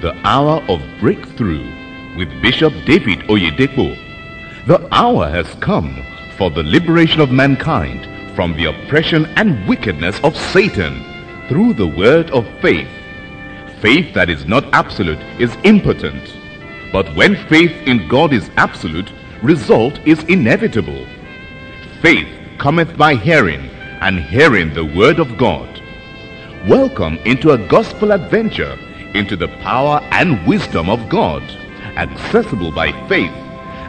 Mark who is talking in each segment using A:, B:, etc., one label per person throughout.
A: the hour of breakthrough with Bishop David Oyedepo. The hour has come for the liberation of mankind from the oppression and wickedness of Satan through the word of faith. Faith that is not absolute is impotent. But when faith in God is absolute, result is inevitable. Faith cometh by hearing, and hearing the word of God. Welcome into a gospel adventure into the power and wisdom of God, accessible by faith,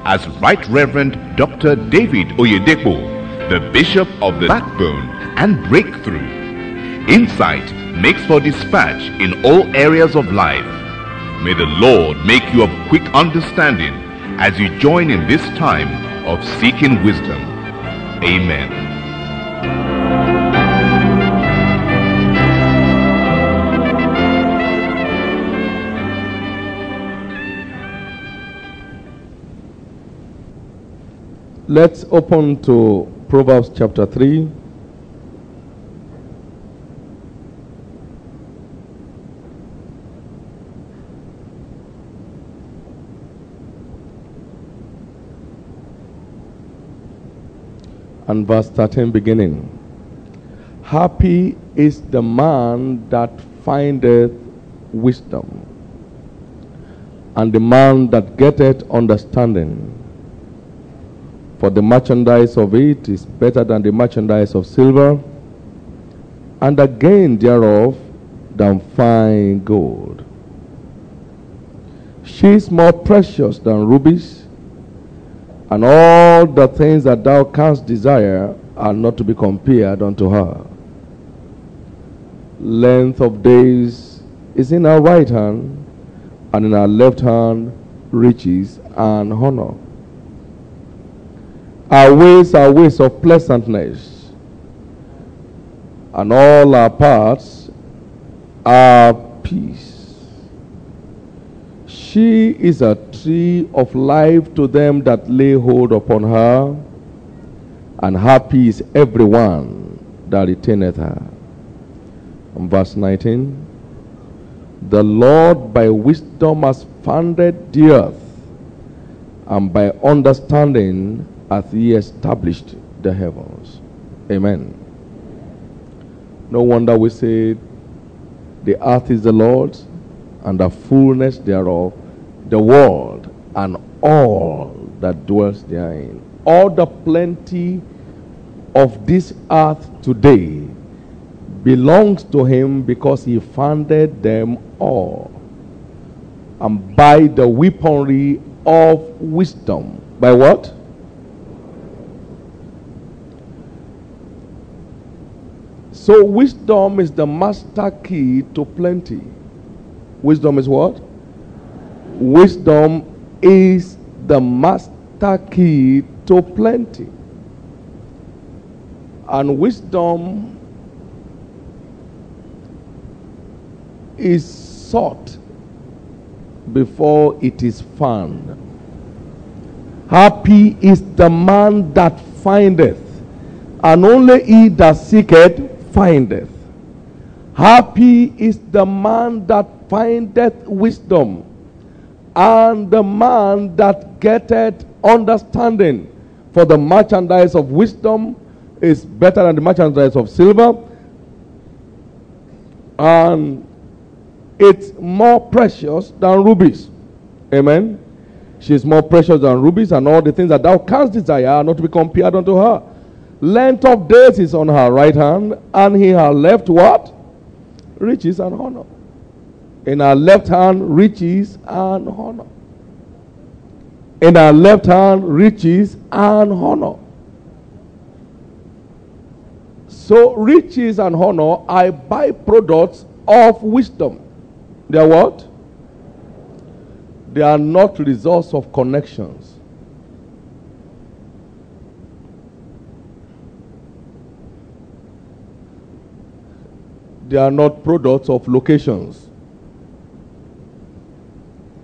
A: as Right Reverend Dr. David Oyedepo, the Bishop of the Backbone and Breakthrough. Insight makes for dispatch in all areas of life. May the Lord make you of quick understanding as you join in this time of seeking wisdom. Amen.
B: Let's open to Proverbs chapter 3. And verse 13 beginning. Happy is the man that findeth wisdom, and the man that getteth understanding for the merchandise of it is better than the merchandise of silver, and again thereof than fine gold. She is more precious than rubies, and all the things that thou canst desire are not to be compared unto her. Length of days is in her right hand, and in her left hand riches and honor. Our ways are ways of pleasantness, and all our paths are peace. She is a tree of life to them that lay hold upon her, and happy is everyone that retaineth her. And verse 19 The Lord by wisdom has founded the earth, and by understanding hath he established the heavens. Amen. No wonder we say, The earth is the Lord's, and the fullness thereof, the world, and all that dwells therein. All the plenty of this earth today belongs to him because he founded them all. And by the weaponry of wisdom. By what? So, wisdom is the master key to plenty. Wisdom is what? Wisdom is the master key to plenty. And wisdom is sought before it is found. Happy is the man that findeth, and only he that seeketh findeth. Happy is the man that findeth wisdom, and the man that getteth understanding. For the merchandise of wisdom is better than the merchandise of silver, and it's more precious than rubies. Amen. She is more precious than rubies, and all the things that thou canst desire are not to be compared unto her. Length of days is on her right hand, and he her left what? Riches and honor. In her left hand, riches and honor. In her left hand, riches and honor. So, riches and honor are byproducts of wisdom. They are what? They are not results of connections. They are not products of locations.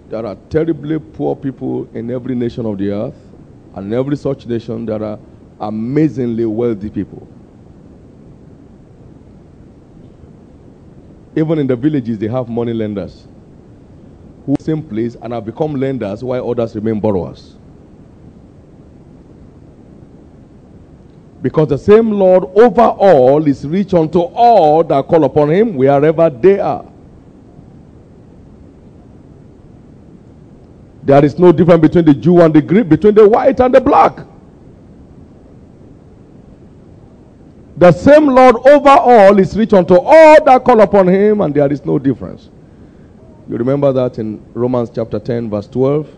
B: There are terribly poor people in every nation of the earth, and in every such nation, there are amazingly wealthy people. Even in the villages, they have money lenders. who same place and have become lenders while others remain borrowers. Because the same Lord over all is rich unto all that call upon him wherever they are. There is no difference between the Jew and the Greek, between the white and the black. The same Lord over all is rich unto all that call upon him, and there is no difference. You remember that in Romans chapter 10, verse 12?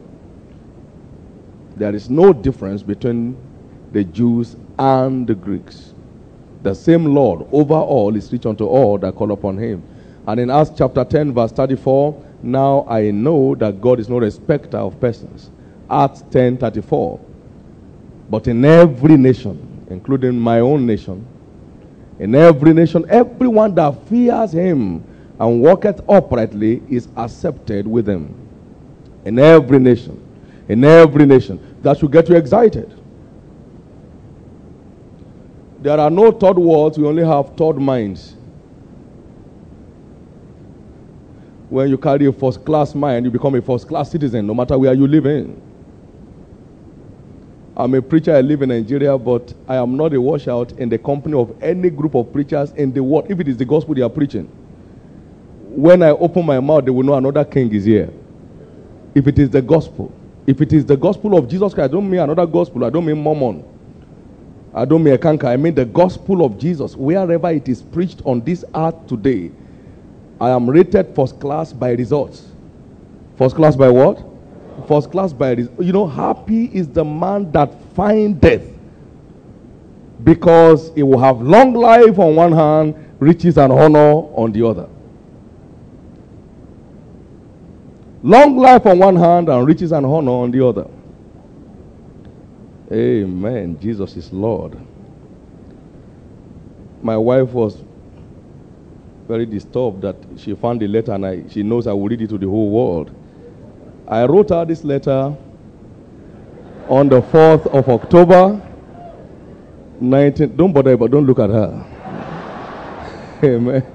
B: There is no difference between the Jews and the Greeks. The same Lord over all is rich unto all that call upon him. And in Acts chapter 10, verse 34, now I know that God is no respecter of persons. Acts 10 34. But in every nation, including my own nation, in every nation, everyone that fears him and walketh uprightly is accepted with him. In every nation. In every nation. That should get you excited. There are no third worlds, we only have third minds. When you carry a first class mind, you become a first class citizen, no matter where you live in. I'm a preacher, I live in Nigeria, but I am not a washout in the company of any group of preachers in the world, if it is the gospel they are preaching. When I open my mouth, they will know another king is here. If it is the gospel, if it is the gospel of Jesus Christ, I don't mean another gospel, I don't mean Mormon. I don't mean Eckankar, I mean the gospel of Jesus. Wherever it is preached on this earth today, I am rated first class by results. First class by what? First class by you know, happy is the man that finds death, because he will have long life on one hand, riches and honor on the other. Long life on one hand and riches and honor on the other. Amen. Jesus is Lord. My wife was very disturbed that she found the letter and I, she knows I will read it to the whole world. I wrote her this letter on the 4th of October, 19. Don't bother, but don't look at her. Amen.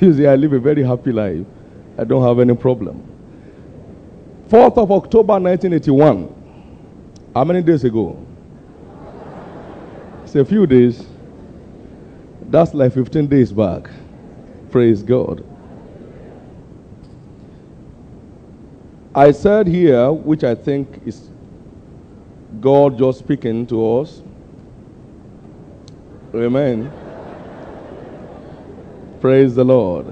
B: You see, I live a very happy life. I don't have any problem. 4th of October, 1981. How many days ago? It's a few days. That's like 15 days back. Praise God. I said here, which I think is God just speaking to us. Amen. Praise the Lord.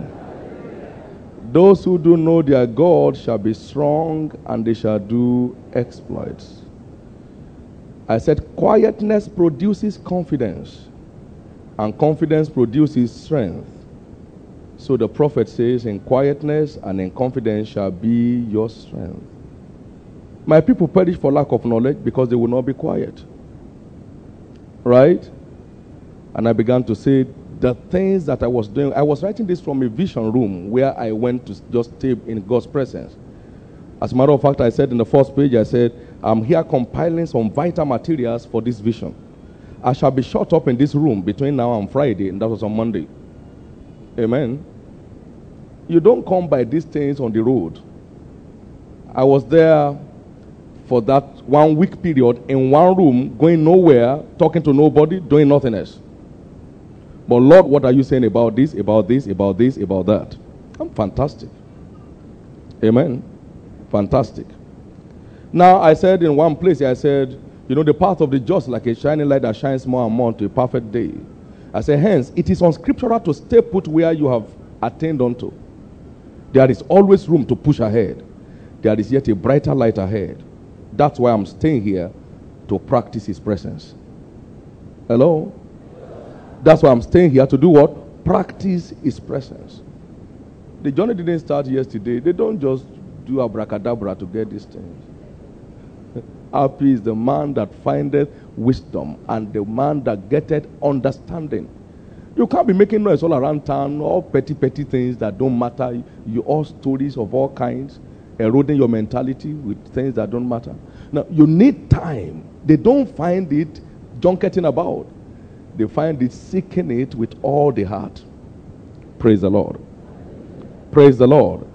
B: Those who do know their God shall be strong and they shall do exploits. I said, quietness produces confidence, and confidence produces strength. So the prophet says, In quietness and in confidence shall be your strength. My people perish for lack of knowledge because they will not be quiet. Right? And I began to say, the things that I was doing, I was writing this from a vision room where I went to just stay in God's presence. As a matter of fact, I said in the first page, I said, I'm here compiling some vital materials for this vision. I shall be shut up in this room between now and Friday, and that was on Monday. Amen. You don't come by these things on the road. I was there for that one week period in one room, going nowhere, talking to nobody, doing nothing else. But Lord, what are you saying about this, about this, about this, about that? I'm fantastic. Amen. Fantastic. Now, I said in one place, I said, you know, the path of the just like a shining light that shines more and more to a perfect day. I said, hence, it is unscriptural to stay put where you have attained unto. There is always room to push ahead. There is yet a brighter light ahead. That's why I'm staying here to practice His presence. Hello? That's why I'm staying here to do what? Practice His presence. The journey didn't start yesterday. They don't just do abracadabra to get these things. Happy is the man that findeth wisdom and the man that getteth understanding. You can't be making noise all around town, all petty, petty things that don't matter. You all stories of all kinds, eroding your mentality with things that don't matter. Now, you need time. They don't find it junketing about, they find it seeking it with all the heart. Praise the Lord. Praise the Lord.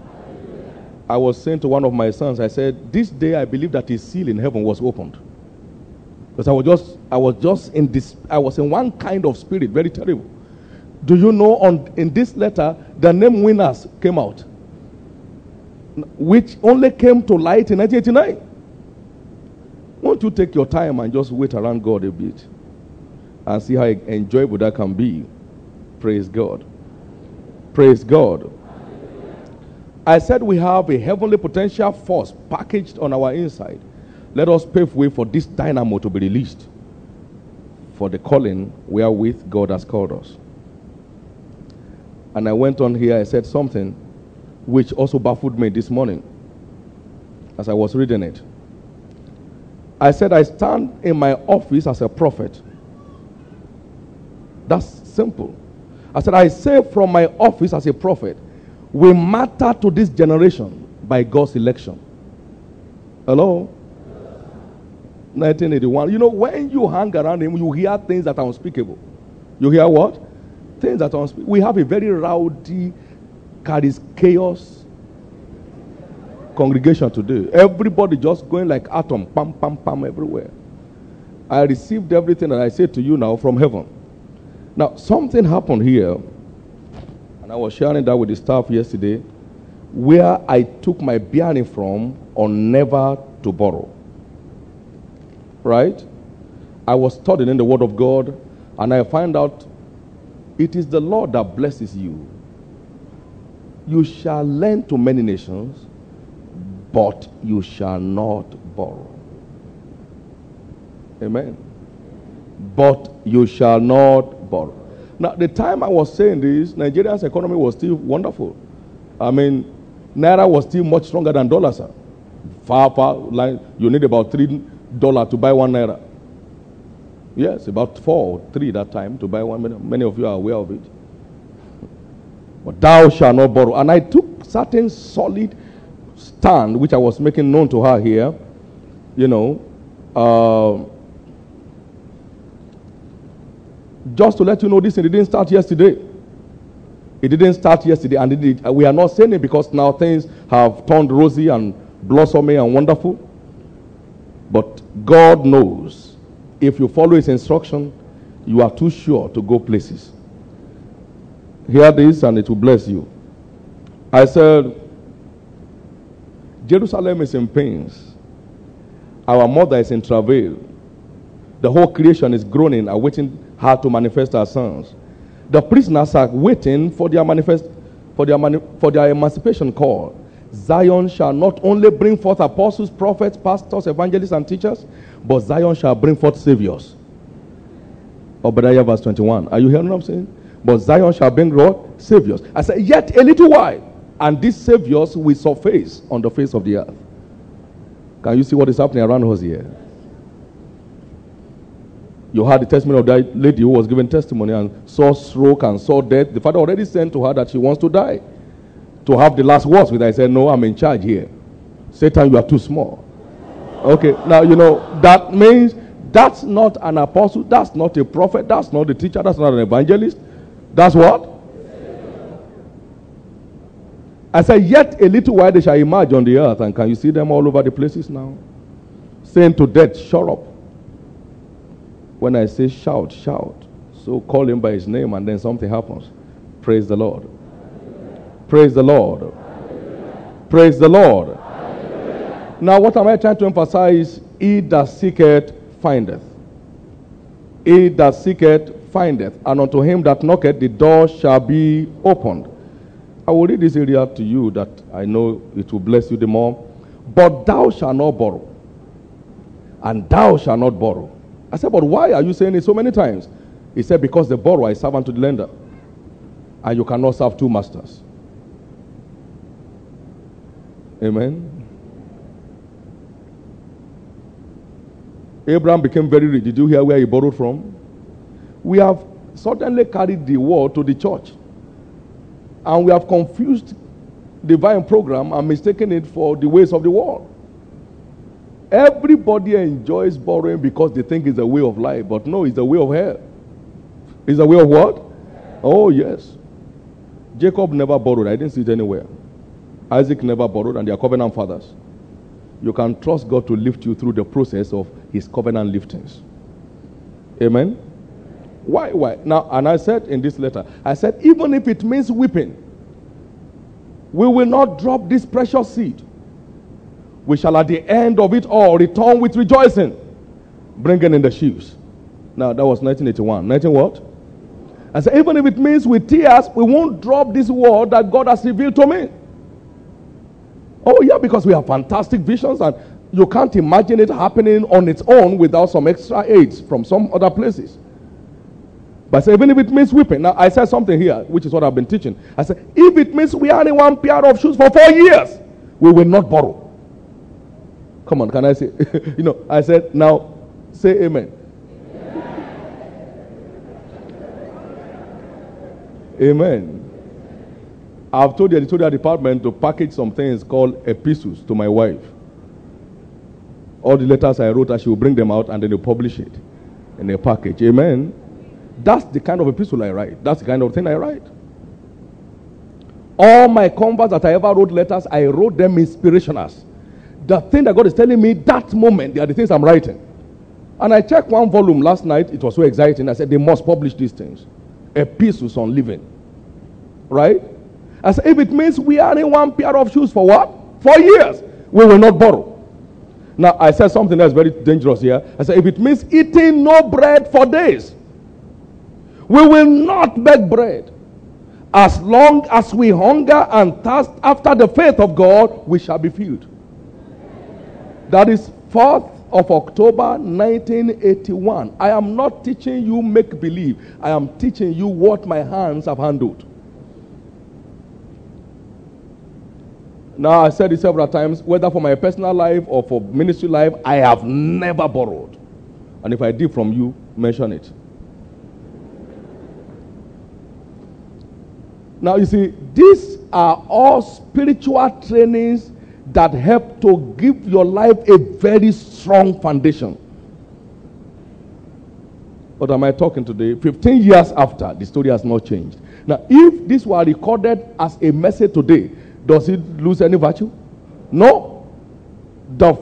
B: I was saying to one of my sons, I said, This day I believe that his seal in heaven was opened. Because I was just I was just in this I was in one kind of spirit, very terrible. Do you know on in this letter the name winners came out? Which only came to light in 1989. Won't you take your time and just wait around God a bit and see how enjoyable that can be? Praise God. Praise God. I said we have a heavenly potential force packaged on our inside. Let us pave way for this dynamo to be released for the calling wherewith God has called us. And I went on here, I said something which also baffled me this morning as I was reading it. I said, I stand in my office as a prophet. That's simple. I said, I say from my office as a prophet, we matter to this generation by God's election. Hello? 1981. You know, when you hang around him, you hear things that are unspeakable. You hear what? Things that are unspeakable. We have a very rowdy, carries chaos congregation today. Everybody just going like atom, pam, pam, pam, everywhere. I received everything that I say to you now from heaven. Now, something happened here, and I was sharing that with the staff yesterday, where I took my bearing from on never to borrow. Right? I was studying in the Word of God, and I find out it is the Lord that blesses you. You shall lend to many nations, but you shall not borrow. Amen. But you shall not borrow. Now, the time I was saying this, Nigeria's economy was still wonderful. I mean, Naira was still much stronger than dollar, sir. Far, far, like you need about three dollar to buy one Naira. Yes, about four or three that time to buy one. Many of you are aware of it. But thou shalt not borrow. And I took certain solid stand which I was making known to her here, you know, uh, just to let you know this, it didn't start yesterday. It didn't start yesterday, and it, we are not saying it because now things have turned rosy and blossoming and wonderful. But God knows if you follow His instruction, you are too sure to go places. Hear this, and it will bless you. I said, Jerusalem is in pains. Our mother is in travail. The whole creation is groaning, awaiting her to manifest her sons. The prisoners are waiting for their manifest for their, mani- for their emancipation call. Zion shall not only bring forth apostles, prophets, pastors, evangelists, and teachers, but Zion shall bring forth saviors. Oh, Obadiah verse 21. Are you hearing what I'm saying? But Zion shall bring forth Saviors. I said, yet a little while and these saviors will surface on the face of the earth. Can you see what is happening around us here? You heard the testimony of that lady who was given testimony and saw stroke and saw death. The father already sent to her that she wants to die. To have the last words with her, I said, No, I'm in charge here. Satan, you are too small. Okay, now you know that means that's not an apostle, that's not a prophet, that's not a teacher, that's not an evangelist. That's what? I said, Yet a little while they shall emerge on the earth. And can you see them all over the places now? Saying to death, Shut up. When I say shout, shout. So call him by his name and then something happens. Praise the Lord. Praise the Lord. Praise the Lord. Now, what am I trying to emphasize? He that seeketh findeth. He that seeketh findeth. And unto him that knocketh, the door shall be opened. I will read this area to you that I know it will bless you the more. But thou shalt not borrow, and thou shalt not borrow. I said, But why are you saying it so many times? He said, Because the borrower is servant to the lender, and you cannot serve two masters. Amen. Abraham became very rich. Did you hear where he borrowed from? We have certainly carried the word to the church. And we have confused the divine program and mistaken it for the ways of the world. Everybody enjoys borrowing because they think it's a way of life, but no, it's a way of hell. It's a way of what? Oh, yes. Jacob never borrowed. I didn't see it anywhere. Isaac never borrowed, and they are covenant fathers. You can trust God to lift you through the process of his covenant liftings. Amen? Why? Why? Now, and I said in this letter, I said, even if it means weeping, we will not drop this precious seed. We shall at the end of it all return with rejoicing, bringing in the sheaves. Now, that was 1981. 19 what? I said, even if it means with tears, we won't drop this word that God has revealed to me. Oh, yeah, because we have fantastic visions and you can't imagine it happening on its own without some extra aids from some other places. But say, even if it means weeping. Now, I said something here, which is what I've been teaching. I said, if it means we are in one pair of shoes for four years, we will not borrow. Come on, can I say? you know, I said, now say amen. amen. I've told the editorial department to package some things called epistles to my wife. All the letters I wrote, she will bring them out and then they publish it in a package. Amen. That's the kind of epistle I write. That's the kind of thing I write. All my converts that I ever wrote letters, I wrote them inspirationals. The thing that God is telling me that moment, they are the things I'm writing. And I checked one volume last night. It was so exciting. I said, they must publish these things. Epistles on living. Right? I said, if it means we are in one pair of shoes for what? For years, we will not borrow. Now, I said something that's very dangerous here. I said, if it means eating no bread for days, we will not beg bread. As long as we hunger and thirst after the faith of God, we shall be filled. That is 4th of October 1981. I am not teaching you make believe. I am teaching you what my hands have handled. Now, I said it several times, whether for my personal life or for ministry life, I have never borrowed. And if I did from you, mention it. Now, you see, these are all spiritual trainings that help to give your life a very strong foundation. What am I talking today? 15 years after, the story has not changed. Now, if this were recorded as a message today, does it lose any virtue? No. The,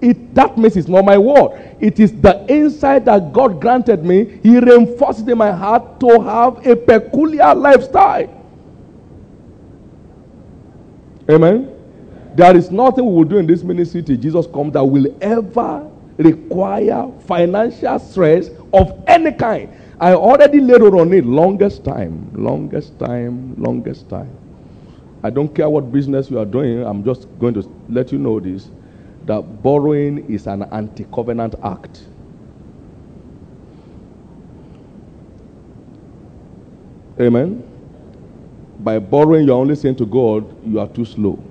B: it, that means it's not my word. It is the insight that God granted me. He reinforced in my heart to have a peculiar lifestyle. Amen. There is nothing we will do in this ministry till Jesus comes that will ever require financial stress of any kind. I already laid on it longest time, longest time, longest time. I don't care what business you are doing, I'm just going to let you know this that borrowing is an anti covenant act. Amen. By borrowing, you're only saying to God, you are too slow.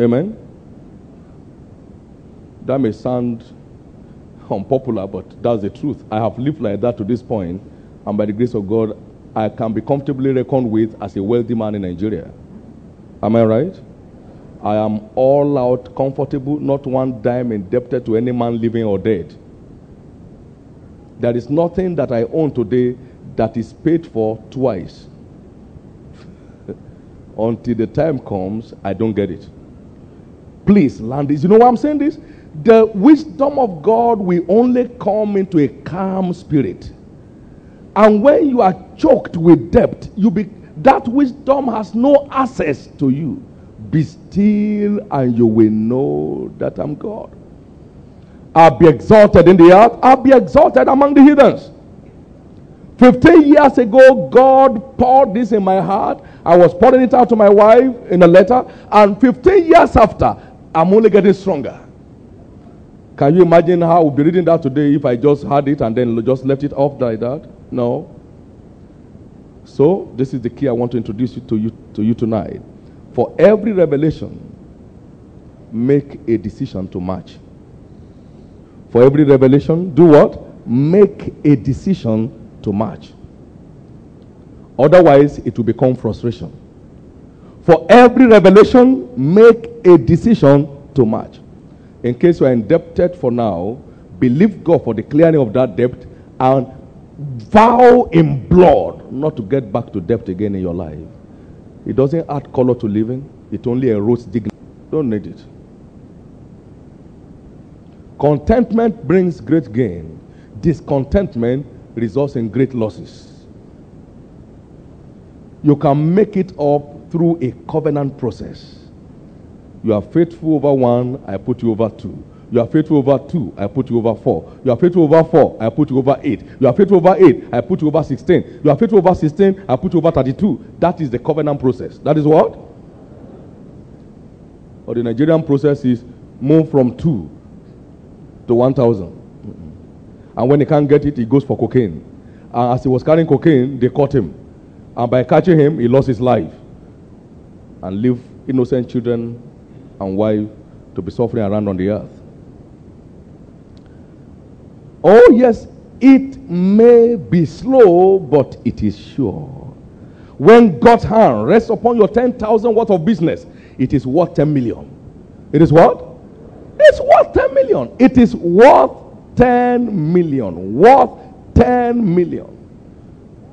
B: Amen. That may sound unpopular, but that's the truth. I have lived like that to this point, and by the grace of God, I can be comfortably reckoned with as a wealthy man in Nigeria. Am I right? I am all out comfortable, not one dime indebted to any man living or dead. There is nothing that I own today that is paid for twice. Until the time comes, I don't get it. Please learn this. You know why I'm saying this? The wisdom of God will only come into a calm spirit. And when you are choked with debt, you be, that wisdom has no access to you. Be still, and you will know that I'm God. I'll be exalted in the earth, I'll be exalted among the heathens. 15 years ago, God poured this in my heart. I was pouring it out to my wife in a letter. And 15 years after, I'm only getting stronger. Can you imagine how I would be reading that today if I just had it and then just left it off like that? No. So, this is the key I want to introduce you to you, to you tonight. For every revelation, make a decision to match. For every revelation, do what? Make a decision to match. Otherwise, it will become frustration. For every revelation, make a decision to match. In case you are indebted for now, believe God for the clearing of that debt and vow in blood not to get back to debt again in your life. It doesn't add color to living, it only erodes dignity. Don't need it. Contentment brings great gain. Discontentment results in great losses. You can make it up through a covenant process. You are faithful over one, I put you over two. You are faithful over two, I put you over four. You are faithful over four, I put you over eight. You are faithful over eight, I put you over 16. You are faithful over 16, I put you over 32. That is the covenant process. That is what? Or the Nigerian process is move from two to 1,000. Mm-hmm. And when he can't get it, he goes for cocaine. And as he was carrying cocaine, they caught him. And by catching him, he lost his life and leave innocent children and wife to be suffering around on the earth. Oh, yes, it may be slow, but it is sure. When God's hand rests upon your 10,000 worth of business, it is worth 10 million. It is what? It's worth 10 million. It is worth 10 million. Worth 10 million.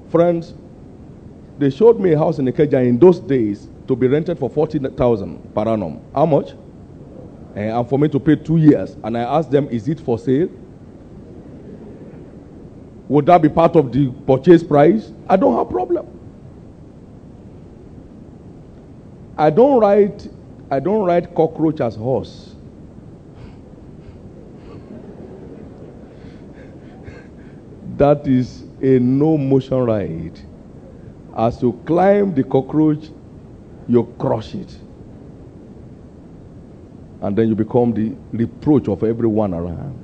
B: Friends, they showed me a house in Ikeja in those days to be rented for 40,000 per annum. How much? Eh, and for me to pay two years. And I asked them, is it for sale? Would that be part of the purchase price? I don't have a problem. I don't write I don't write cockroach as horse. that is a no motion ride. As you climb the cockroach, you crush it. And then you become the reproach of everyone around.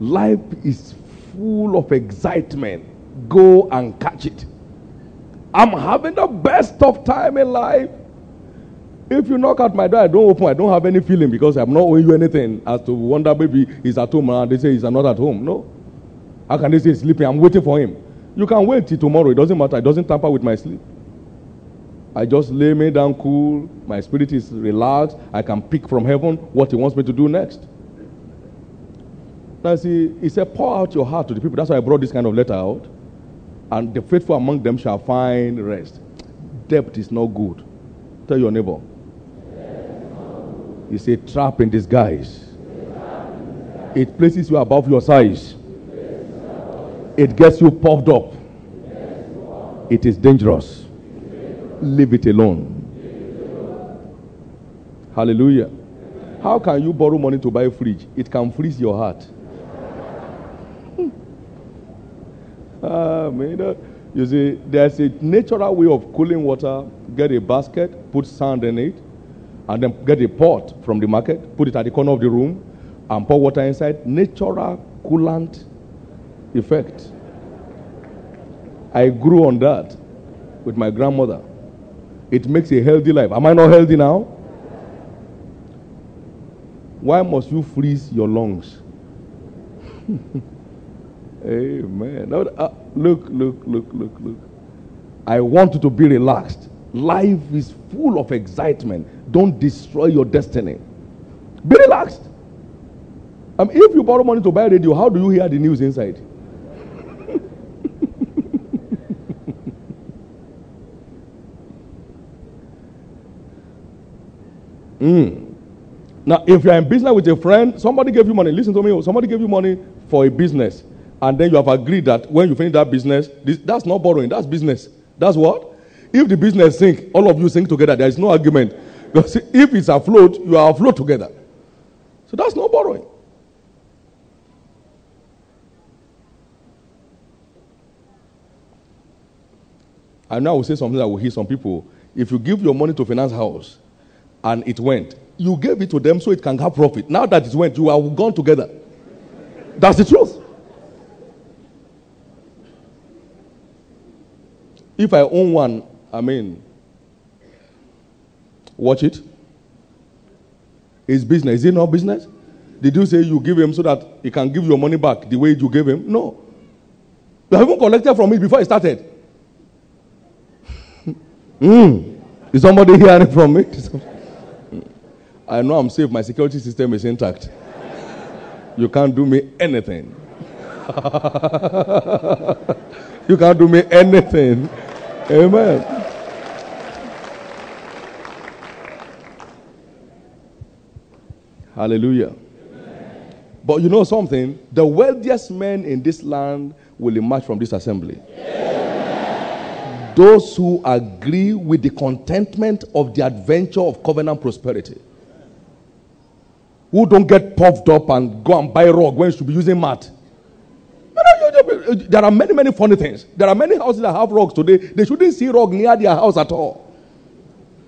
B: Life is full of excitement. Go and catch it. I'm having the best of time in life. If you knock at my door, I don't open. I don't have any feeling because I'm not owing you anything as to wonder maybe he's at home and they say he's not at home. No. How can they say he's sleeping? I'm waiting for him. You can wait till tomorrow. It doesn't matter. It doesn't tamper with my sleep. I just lay me down cool. My spirit is relaxed. I can pick from heaven what he wants me to do next. Now, see, he said, pour out your heart to the people. That's why I brought this kind of letter out. And the faithful among them shall find rest. Debt is not good. Tell your neighbor. It's a trap in disguise. It places you above your size. It gets you puffed up. It is dangerous. Leave it alone. Hallelujah. How can you borrow money to buy a fridge? It can freeze your heart. ah, you see, there's a natural way of cooling water. Get a basket, put sand in it, and then get a pot from the market, put it at the corner of the room, and pour water inside. Natural coolant effect. I grew on that with my grandmother. It makes a healthy life. Am I not healthy now? Why must you freeze your lungs? Amen. Uh, look, look, look, look, look. I want you to be relaxed. Life is full of excitement. Don't destroy your destiny. Be relaxed. Um, if you borrow money to buy a radio, how do you hear the news inside? Mm. Now, if you're in business with a friend, somebody gave you money. Listen to me. Somebody gave you money for a business, and then you have agreed that when you finish that business, this, that's not borrowing. That's business. That's what. If the business sink, all of you sink together. There is no argument. Because if it's afloat, you are afloat together. So that's not borrowing. I know I will say something that will hit some people. If you give your money to finance house and it went, you gave it to them so it can have profit. Now that it went, you are gone together. That's the truth. If I own one, I mean, watch it. It's business. Is it not business? Did you say you give him so that he can give your money back the way you gave him? No. You haven't collected from it before it started. mm. Is somebody hearing from me? I know I'm safe. My security system is intact. You can't do me anything. you can't do me anything. Amen. Hallelujah. Amen. But you know something? The wealthiest men in this land will emerge from this assembly. Those who agree with the contentment of the adventure of covenant prosperity. Who don't get puffed up and go and buy rug when you should be using mat. There are many, many funny things. There are many houses that have rugs today. They shouldn't see rug near their house at all.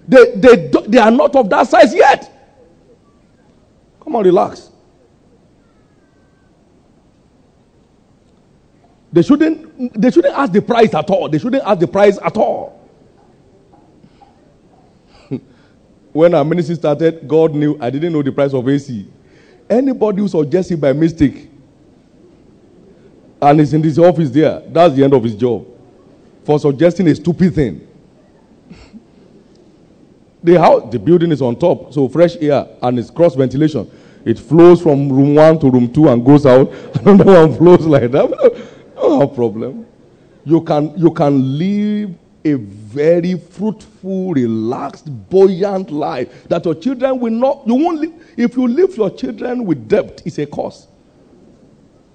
B: They, they, they are not of that size yet. Come on, relax. They shouldn't, they shouldn't ask the price at all. They shouldn't ask the price at all. When our ministry started, God knew I didn't know the price of AC. Anybody who suggests it by mistake and is in this office there, that's the end of his job. For suggesting a stupid thing. the house, the building is on top, so fresh air and it's cross ventilation. It flows from room one to room two and goes out. Another one flows like that. no problem. You can you can live a very fruitful, relaxed, buoyant life that your children will not. You won't. Live, if you leave your children with debt, it's a curse.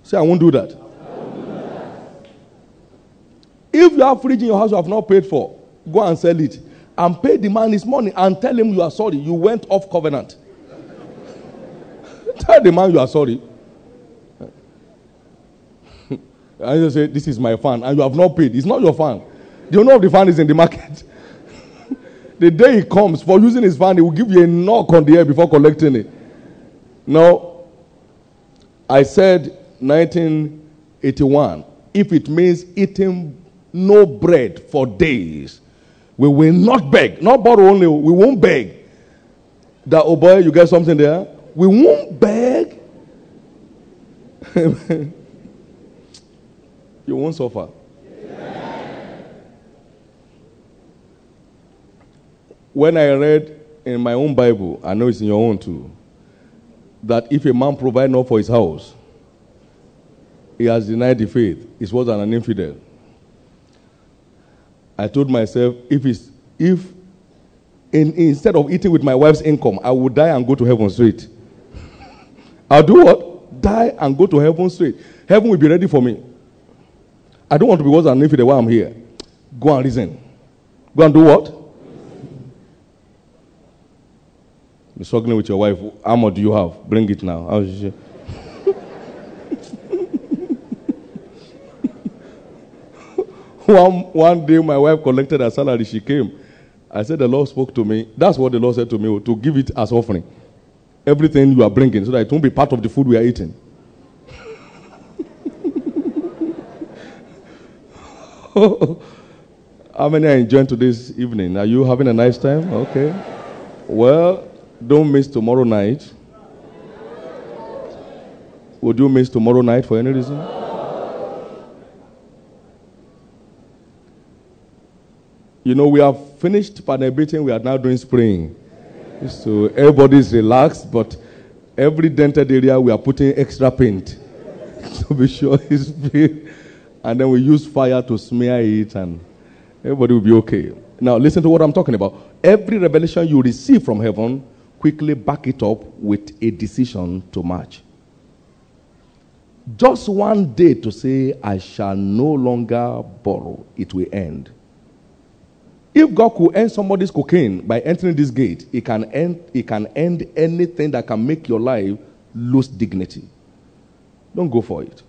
B: Say, I won't do that. If you have fridge in your house you have not paid for, go and sell it and pay the man his money and tell him you are sorry. You went off covenant. tell the man you are sorry. I just say, This is my fan, and you have not paid. It's not your fan. The owner of the fan is in the market. the day he comes for using his fan, he will give you a knock on the air before collecting it. Now, I said 1981. If it means eating no bread for days. We will not beg, not borrow only, we won't beg. That, oh boy, you get something there? We won't beg. you won't suffer. When I read in my own Bible, I know it's in your own too, that if a man provide not for his house, he has denied the faith. He's worse than an infidel. I told myself, if it's, if in, instead of eating with my wife's income, I would die and go to heaven straight. I'll do what? Die and go to heaven straight. Heaven will be ready for me. I don't want to be worse than an infidel while I'm here. Go and reason. Go and do what? Be struggling with your wife. How much do you have? Bring it now. one, one day my wife collected her salary, she came. I said, The Lord spoke to me. That's what the Lord said to me to give it as offering. Everything you are bringing, so that it won't be part of the food we are eating. How many are enjoying today's evening? Are you having a nice time? Okay. Well, don't miss tomorrow night. Would you miss tomorrow night for any reason? You know, we have finished panel we are now doing spraying. So everybody's relaxed, but every dented area we are putting extra paint to be sure it's free. And then we use fire to smear it, and everybody will be okay. Now, listen to what I'm talking about. Every revelation you receive from heaven, quickly back it up with a decision to march. Just one day to say, I shall no longer borrow, it will end. If God could end somebody's cocaine by entering this gate, He can end, he can end anything that can make your life lose dignity. Don't go for it.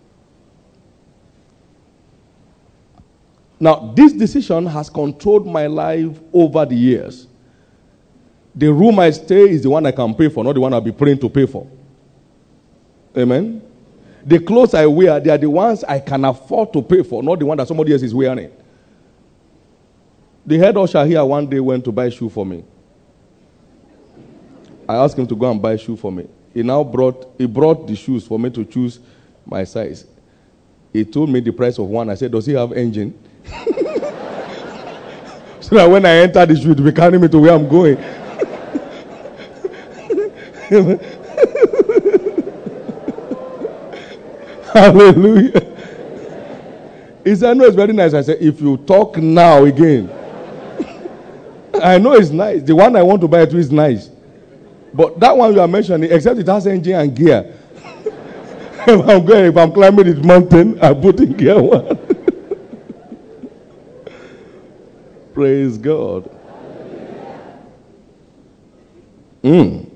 B: Now, this decision has controlled my life over the years. The room I stay is the one I can pay for, not the one I'll be praying to pay for. Amen. The clothes I wear, they are the ones I can afford to pay for, not the one that somebody else is wearing. The head usher here one day went to buy shoe for me. I asked him to go and buy shoe for me. He now brought he brought the shoes for me to choose my size. He told me the price of one. I said, Does he have engine? so that when I enter the shoe, will carry me to where I'm going. Hallelujah. He said, No, it's very nice. I said, If you talk now again, I know it's nice. The one I want to buy it is nice. But that one you are mentioning, except it has engine and gear. if I'm going, if I'm climbing this mountain, I put in gear one. Praise God. Mm.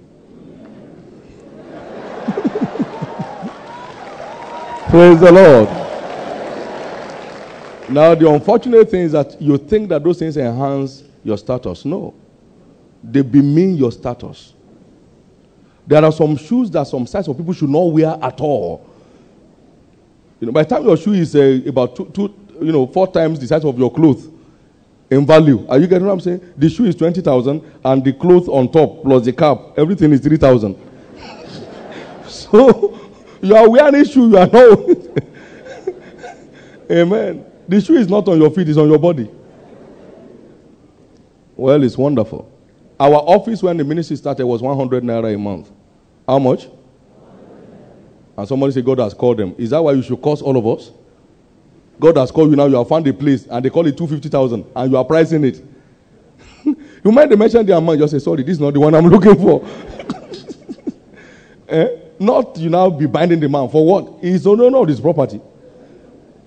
B: Praise the Lord. Now, the unfortunate thing is that you think that those things enhance your status. No, they bemean your status. There are some shoes that some size of people should not wear at all. You know, by the time your shoe is uh, about two, two, you know, four times the size of your clothes in value, are you getting what I'm saying? The shoe is twenty thousand, and the clothes on top plus the cap, everything is three thousand. so you are wearing shoe, you are not. Amen. The shoe is not on your feet; it's on your body. Well, it's wonderful. Our office when the ministry started was 100 naira a month. How much? And somebody said, God has called them. Is that why you should curse all of us? God has called you now, you have found a place, and they call it 250,000, and you are pricing it. you might mention the amount, just say, sorry, this is not the one I'm looking for. eh? Not you now be binding the man. For what? He's owner of this property.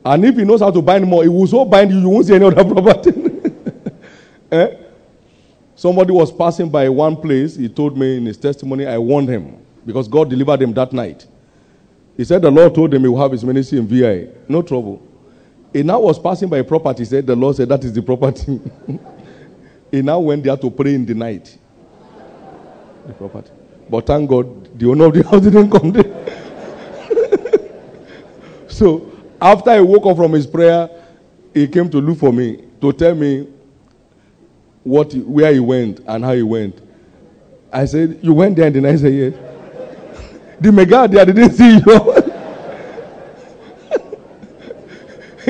B: And if he knows how to bind more, he will so bind you, you won't see any other property. eh? Somebody was passing by one place. He told me in his testimony, I warned him because God delivered him that night. He said the Lord told him he will have his ministry in VI. No trouble. He now was passing by a property. He said, The Lord said, That is the property. he now went there to pray in the night. The property. But thank God, the owner of the house didn't come there. so after he woke up from his prayer, he came to look for me to tell me what where he went and how he went. I said, You went there and the night i said, Yes. the mega there didn't see you.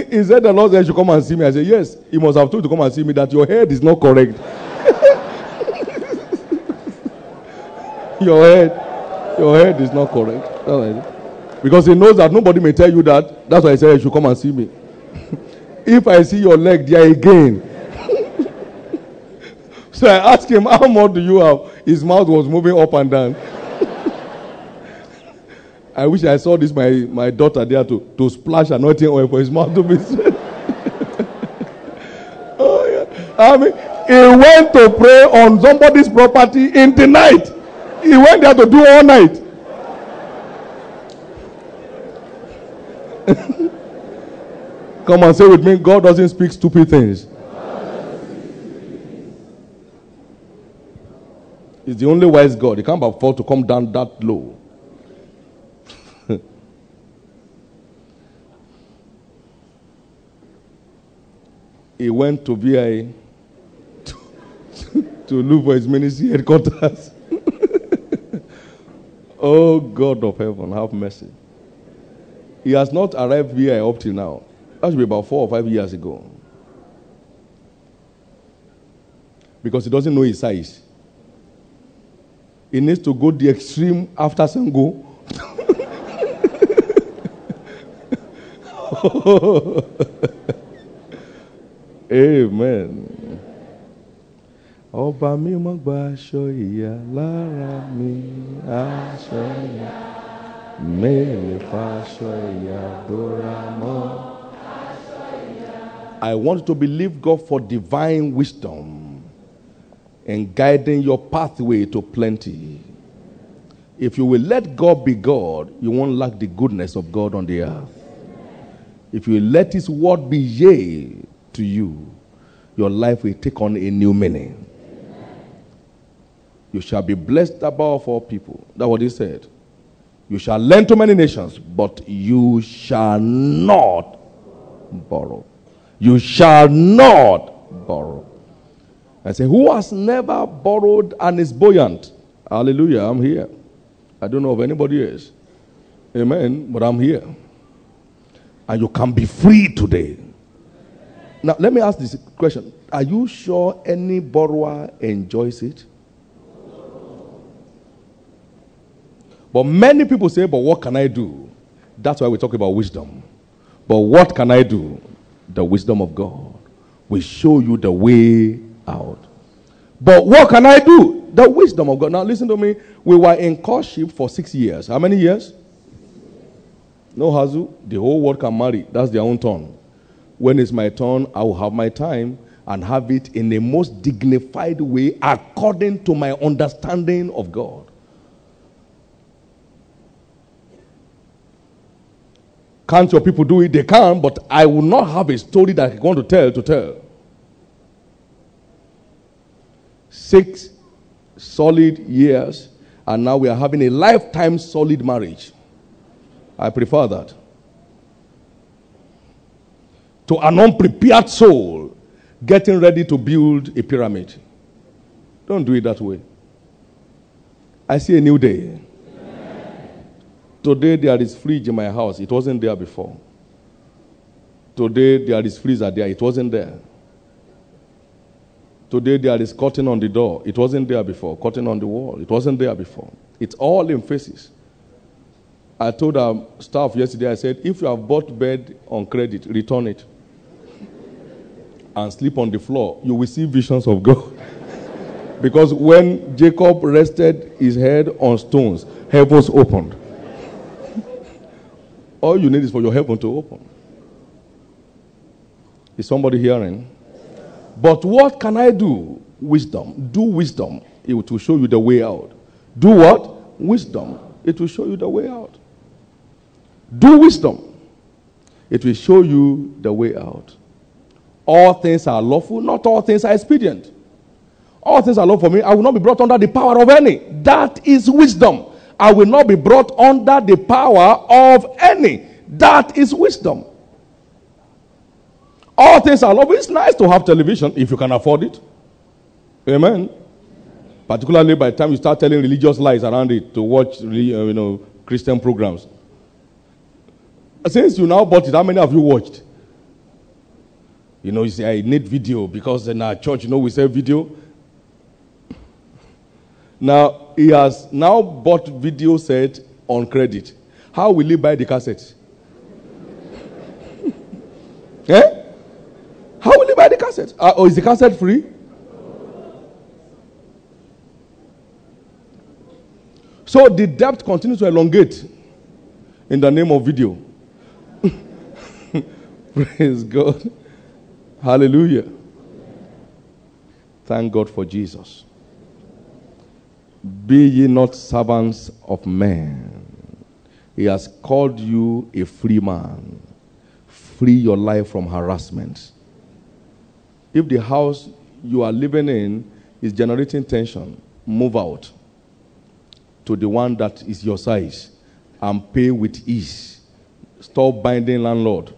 B: he said the Lord said you should come and see me. I said, Yes, he must have told you to come and see me that your head is not correct. your head, your head is not correct. Because he knows that nobody may tell you that. That's why I said you should come and see me. if I see your leg there again, so I asked him, How much do you have? His mouth was moving up and down. I wish I saw this, my, my daughter there to, to splash anointing oil for his mouth to be oh, yeah. I mean, he went to pray on somebody's property in the night. He went there to do all night. Come and say with me, God doesn't speak stupid things. He's the only wise God. He can't afford to come down that low. he went to VI to, to look for his ministry headquarters. Oh, God of heaven, have mercy. He has not arrived VI up till now. That should be about four or five years ago. Because he doesn't know his size. He needs to go the extreme after Sango. Amen. Ọba gba aṣọ ìyà lára mi, aṣọ ìyà. Fa aṣọ ìyà bóra mọ́. I want to believe God for divine wisdom and guiding your pathway to plenty. If you will let God be God, you won't lack the goodness of God on the earth. If you let His word be yea to you, your life will take on a new meaning. You shall be blessed above all people. That's what He said. You shall lend to many nations, but you shall not borrow. You shall not borrow. I say, Who has never borrowed and is buoyant? Hallelujah, I'm here. I don't know of anybody else. Amen, but I'm here. And you can be free today. Now, let me ask this question Are you sure any borrower enjoys it? But many people say, But what can I do? That's why we talk about wisdom. But what can I do? The wisdom of God will show you the way out. But what can I do? The wisdom of God. Now, listen to me. We were in courtship for six years. How many years? No hazu. The whole world can marry. That's their own turn. When it's my turn, I will have my time and have it in the most dignified way according to my understanding of God. Can't your people do it? They can, but I will not have a story that I'm going to tell to tell. Six solid years, and now we are having a lifetime solid marriage. I prefer that. To an unprepared soul getting ready to build a pyramid. Don't do it that way. I see a new day. Today there is fridge in my house. It wasn't there before. Today there is freezer there. It wasn't there. Today there is curtain on the door. It wasn't there before. Curtain on the wall. It wasn't there before. It's all in faces. I told our staff yesterday, I said, if you have bought bed on credit, return it. And sleep on the floor. You will see visions of God. because when Jacob rested his head on stones, heavens opened. All you need is for your heaven to open. Is somebody hearing? But what can I do? Wisdom. Do wisdom. It will show you the way out. Do what? Wisdom. It will show you the way out. Do wisdom. It will show you the way out. All things are lawful, not all things are expedient. All things are lawful for me. I will not be brought under the power of any. That is wisdom. I will not be brought under the power of any. That is wisdom. All things are love. It's nice to have television if you can afford it. Amen. Particularly by the time you start telling religious lies around it to watch, uh, you know, Christian programs. Since you now bought it, how many have you watched? You know, you say, I need video because in our church, you know, we say video. Now, he has now bought video set on credit. How will he buy the cassette? eh? How will he buy the cassette? Uh, or is the cassette free? So the debt continues to elongate in the name of video. Praise God. Hallelujah. Thank God for Jesus. Be ye not servants of men. He has called you a free man. Free your life from harassment. If the house you are living in is generating tension, move out to the one that is your size and pay with ease. Stop binding landlord.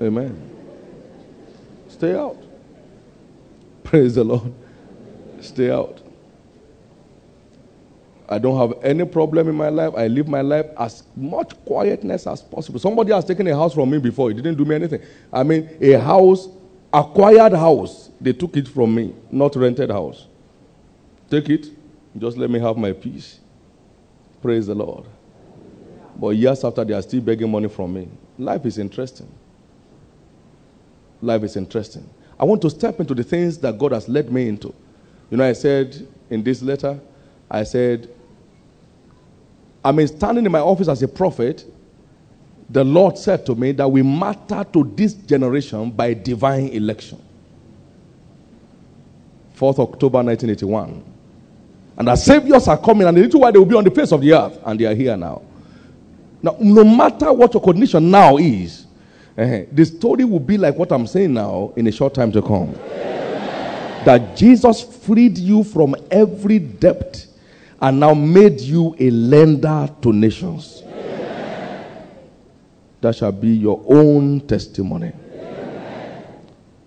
B: Amen. Stay out. Praise the Lord. Stay out. I don't have any problem in my life. I live my life as much quietness as possible. Somebody has taken a house from me before. It didn't do me anything. I mean, a house, acquired house. They took it from me, not rented house. Take it. Just let me have my peace. Praise the Lord. But years after, they are still begging money from me. Life is interesting. Life is interesting. I want to step into the things that God has led me into. You know, I said in this letter, I said, I mean, standing in my office as a prophet, the Lord said to me that we matter to this generation by divine election. 4th October 1981. And the saviors are coming, and a little while they will be on the face of the earth, and they are here now. Now, no matter what your condition now is, uh, the story will be like what I'm saying now in a short time to come. That Jesus freed you from every debt and now made you a lender to nations. Amen. That shall be your own testimony. Amen.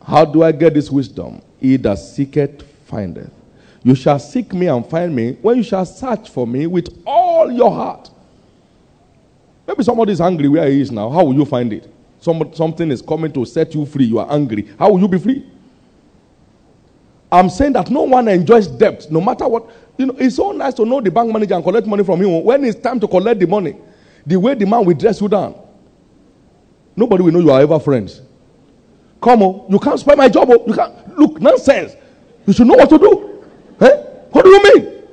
B: How do I get this wisdom? He that seeketh findeth. You shall seek me and find me when you shall search for me with all your heart. Maybe somebody is angry where he is now. How will you find it? Some, something is coming to set you free. You are angry. How will you be free? I'm saying that no one enjoys debt, no matter what. You know, it's so nice to know the bank manager and collect money from him. When it's time to collect the money, the way the man will dress you down, nobody will know you are ever friends. Come on, you can't spoil my job. Oh. You can't look nonsense. You should know what to do. Hey, what do you mean?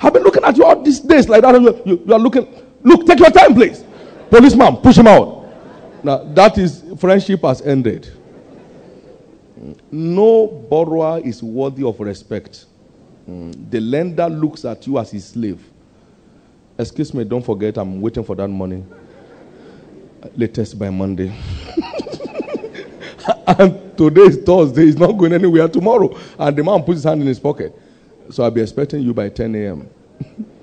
B: I've been looking at you all these days like that. You, you are looking. Look, take your time, please. Policeman, push him out. Now, that is friendship has ended. No borrower is worthy of respect. Mm. The lender looks at you as his slave. Excuse me, don't forget, I'm waiting for that money. Latest by Monday. and today is Thursday. He's not going anywhere tomorrow. And the man puts his hand in his pocket. So I'll be expecting you by 10 a.m.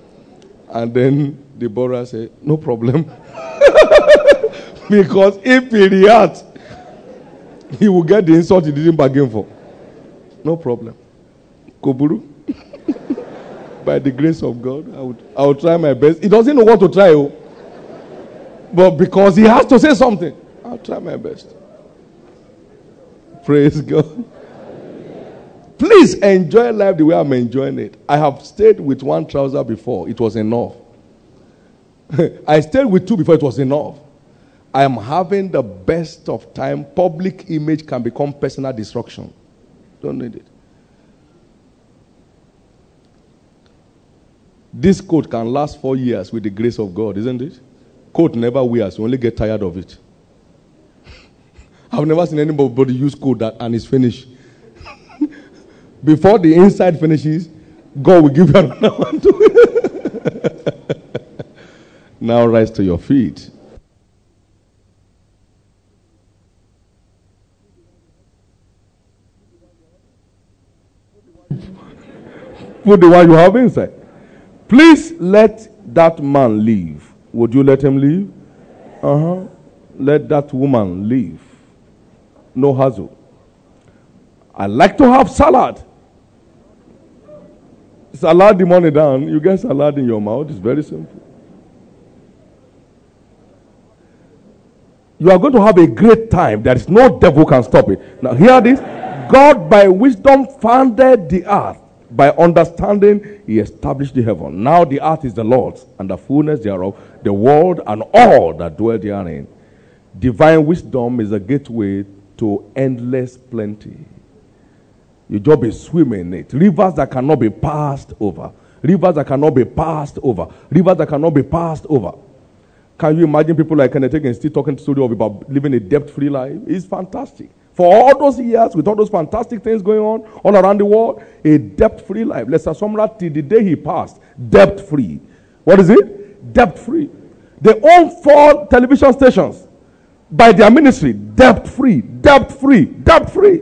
B: and then the borrower say, No problem. because if he reacts, he will get the insult he didn't bargain for. No problem. Koburu. By the grace of God, I would, I will try my best. He doesn't know what to try, oh. but because he has to say something, I'll try my best. Praise God. Please enjoy life the way I'm enjoying it. I have stayed with one trouser before, it was enough. I stayed with two before it was enough. I am having the best of time. Public image can become personal destruction. Don't need it. This coat can last four years with the grace of God, isn't it? Coat never wears, you only get tired of it. I've never seen anybody use coat that and it's finished. Before the inside finishes, God will give you another one Now rise to your feet. The one you have inside. Please let that man leave. Would you let him leave? Uh huh. Let that woman leave. No hassle. I like to have salad. Salad the money down. You get salad in your mouth. It's very simple. You are going to have a great time. There is no devil can stop it. Now hear this. God by wisdom founded the earth by understanding, he established the heaven. Now the earth is the Lord's, and the fullness thereof, the world and all that dwell therein. Divine wisdom is a gateway to endless plenty. Your job is swimming in it. Rivers that cannot be passed over. Rivers that cannot be passed over. Rivers that cannot be passed over. Can you imagine people like Kenneth Hagin still talking to studio about living a debt-free life? It's fantastic. For all those years, with all those fantastic things going on all around the world, a debt free life. Lester Sumrall, till the day he passed, debt free. What is it? Debt free. They own four television stations by their ministry, debt free, debt free, debt free.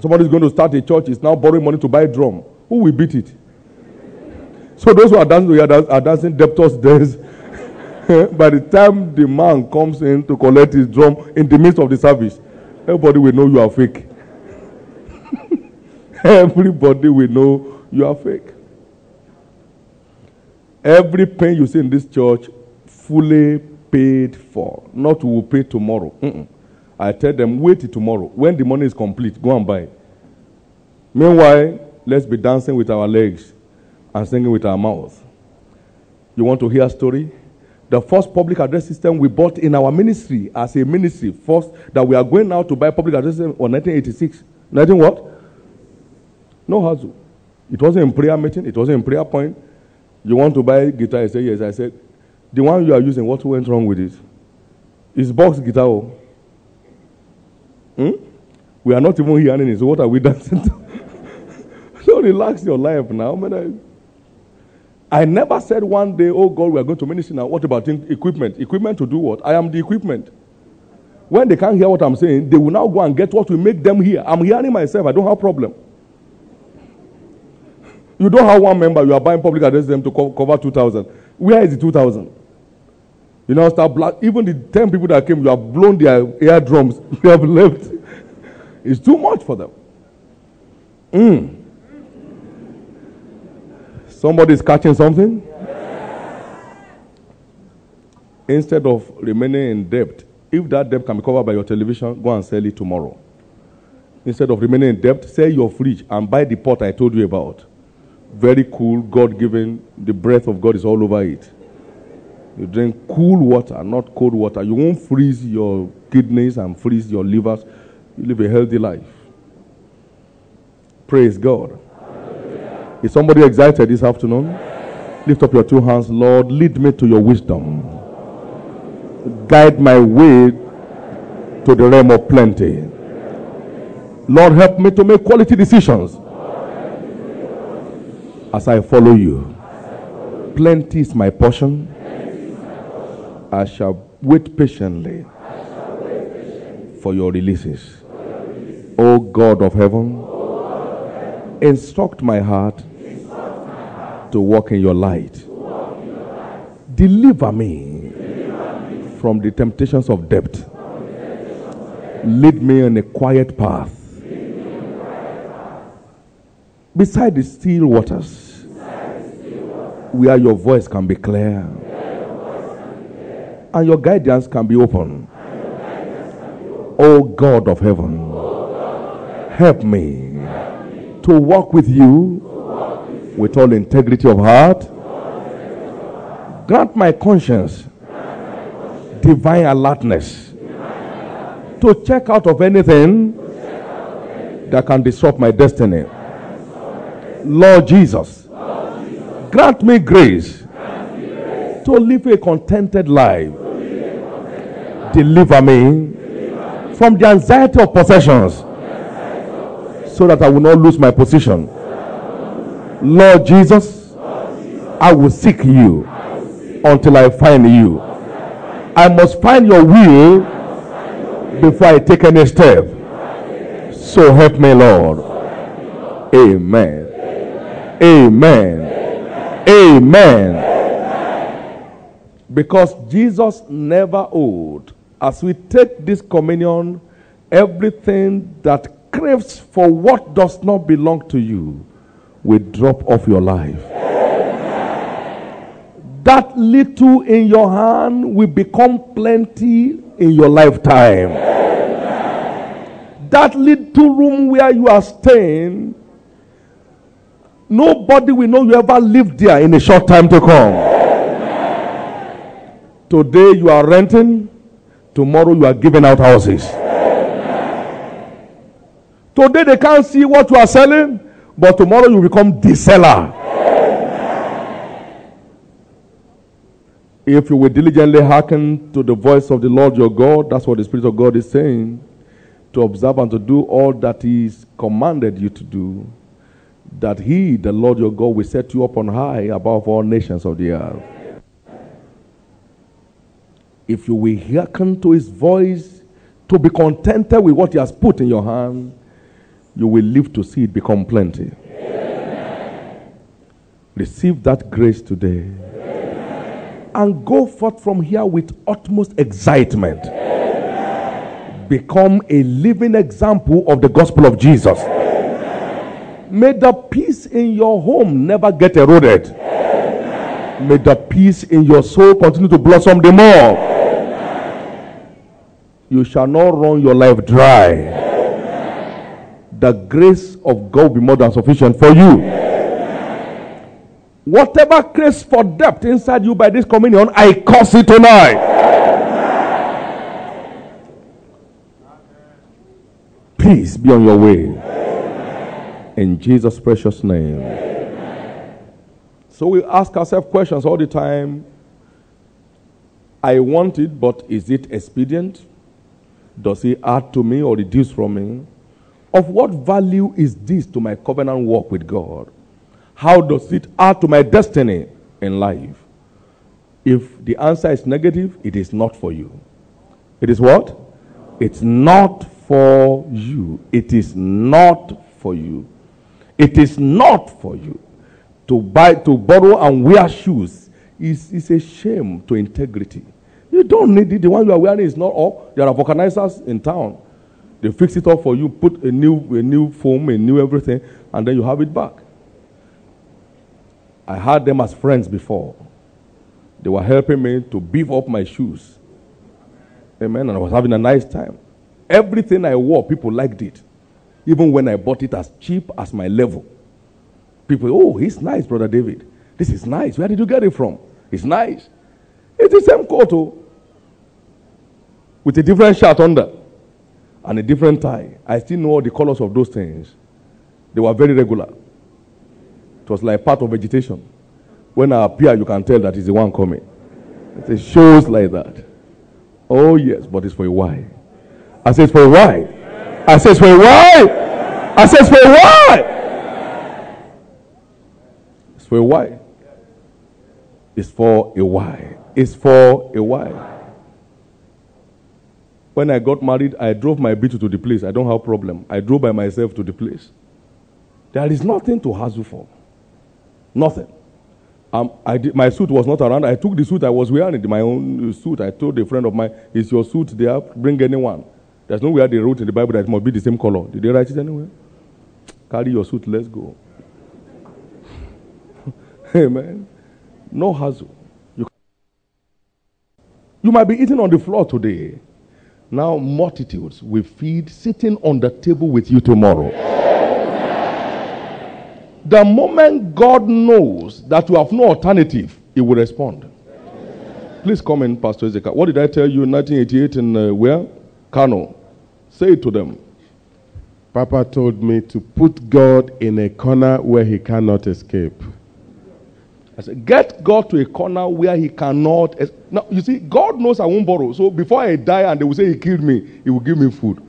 B: Somebody's going to start a church, is now borrowing money to buy a drum. Who will beat it? So those who are dancing are dancing debtors dance. By the time the man comes in to collect his drum in the midst of the service, Everybody will know you are fake. Everybody will know you are fake. Every pen you see in this church, fully paid for. Not will pay tomorrow. Mm-mm. I tell them, wait tomorrow. When the money is complete, go and buy. Meanwhile, let's be dancing with our legs and singing with our mouths. You want to hear a story? The first public address system we bought in our ministry as a ministry, first that we are going now to buy public address system on 1986. 19 what? No hassle. It wasn't in prayer meeting, it wasn't in prayer point. You want to buy guitar? I said, yes. I said, the one you are using, what went wrong with it? It's box guitar. Oh. Hmm? We are not even hearing it, so what are we dancing to? so relax your life now. Man, I never said one day, oh God, we are going to minister now. What about equipment? Equipment to do what? I am the equipment. When they can't hear what I'm saying, they will now go and get what will make them hear. I'm hearing myself. I don't have problem. You don't have one member. You are buying public address them to co- cover 2,000. Where is the 2,000? You now start black. Even the 10 people that came, you have blown their eardrums. You have left. It's too much for them. Mm. Somebody is catching something? Instead of remaining in debt, if that debt can be covered by your television, go and sell it tomorrow. Instead of remaining in debt, sell your fridge and buy the pot I told you about. Very cool, God given. The breath of God is all over it. You drink cool water, not cold water. You won't freeze your kidneys and freeze your livers. You live a healthy life. Praise God. Is somebody excited this afternoon? Lift up your two hands, Lord. Lead me to your wisdom. Guide my way to the realm of plenty. Lord, help me to make quality decisions as I follow you. Plenty is my portion. I shall wait patiently for your releases. O God of heaven, instruct my heart to walk in your light. Deliver me from the temptations of debt. Lead me on a quiet path beside the still waters where your voice can be clear and your guidance can be open. O God of heaven, help me to walk with you with all integrity of heart. Grant my conscience divine alertness to check out of anything that can disrupt my destiny. Lord Jesus, grant me grace to live a contented life. Deliver me from the anxiety of possessions so that I will not lose my position. Lord Jesus, I will seek you until I find you. I must find your will before I take any step. So help me, Lord. Amen. Amen. Amen. Because Jesus never owed. As we take this communion, everything that craves for what does not belong to you will drop off your life. That little in your hand will become plenty in your lifetime. That little room where you are staying, nobody will know you ever lived there in a short time to come. Today you are renting, tomorrow you are giving out houses. Today they can't see what you are selling, but tomorrow you become the seller. If you will diligently hearken to the voice of the Lord your God, that's what the Spirit of God is saying, to observe and to do all that He commanded you to do, that He, the Lord your God, will set you up on high above all nations of the earth. If you will hearken to His voice, to be contented with what He has put in your hand, you will live to see it become plenty. Amen. Receive that grace today. Amen. And go forth from here with utmost excitement. Amen. Become a living example of the gospel of Jesus. May the peace in your home never get eroded. May the peace in your soul continue to blossom the more. You shall not run your life dry the grace of God will be more than sufficient for you. Amen. Whatever grace for depth inside you by this communion, I curse it tonight. Amen. Please be on your way. Amen. In Jesus' precious name. So we ask ourselves questions all the time. I want it, but is it expedient? Does it add to me or reduce from me? Of what value is this to my covenant walk with God? How does it add to my destiny in life? If the answer is negative, it is not for you. It is what? It's not for you. It is not for you. It is not for you. To buy, to borrow and wear shoes is, is a shame to integrity. You don't need it. The one you are wearing is not all. There are vulcanizers in town. They fix it up for you, put a new, a new foam, a new everything, and then you have it back. I had them as friends before. They were helping me to beef up my shoes. Amen. And I was having a nice time. Everything I wore, people liked it. Even when I bought it as cheap as my level. People, oh, he's nice, Brother David. This is nice. Where did you get it from? It's nice. It's the same coat, oh, with a different shirt under and a different tie. I still know all the colors of those things. They were very regular. It was like part of vegetation. When I appear, you can tell that he's the one coming. It shows like that. Oh, yes, but it's for a while. I said, it's for a while. I said, it's for a while. I it's for a. It's for a while. It's for a while. It's for a while. When I got married, I drove my beetle to the place. I don't have problem. I drove by myself to the place. There is nothing to hassle for. Nothing. Um, I did, my suit was not around. I took the suit I was wearing, it, my own suit. I told a friend of mine, "Is your suit there? Bring anyone." There's nowhere they wrote in the Bible that it must be the same color. Did they write it anywhere? Carry your suit. Let's go. Amen. No hassle. You, you might be eating on the floor today. Now multitudes will feed sitting on the table with you tomorrow. The moment God knows that you have no alternative, He will respond. Please come in, Pastor Ezekiel. What did I tell you in 1988 in uh, where? Kano. Say it to them.
C: Papa told me to put God in a corner where he cannot escape.
B: I said, get God to a corner where he cannot. Now, you see, God knows I won't borrow. So before I die and they will say he killed me, he will give me food.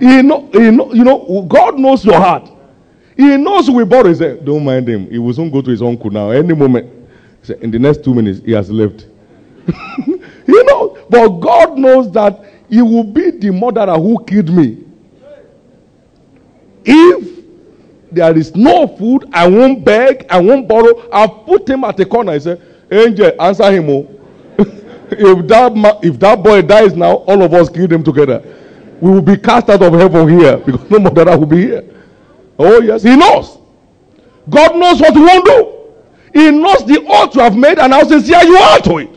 B: He know, he know, you know, God knows your heart. He knows we borrow. He said, Don't mind him. He will soon go to his uncle now. Any moment. He said, In the next two minutes, he has left. you know, but God knows that he will be the murderer who killed me. If there is no food, I won't beg, I won't borrow. I'll put him at the corner. I said, Angel, answer him. Oh. if, that ma- if that boy dies now, all of us kill them together. We will be cast out of heaven here because no murderer will be here. Oh, yes, he knows. God knows what he won't do. He knows the oath you have made and how sincere you are to it.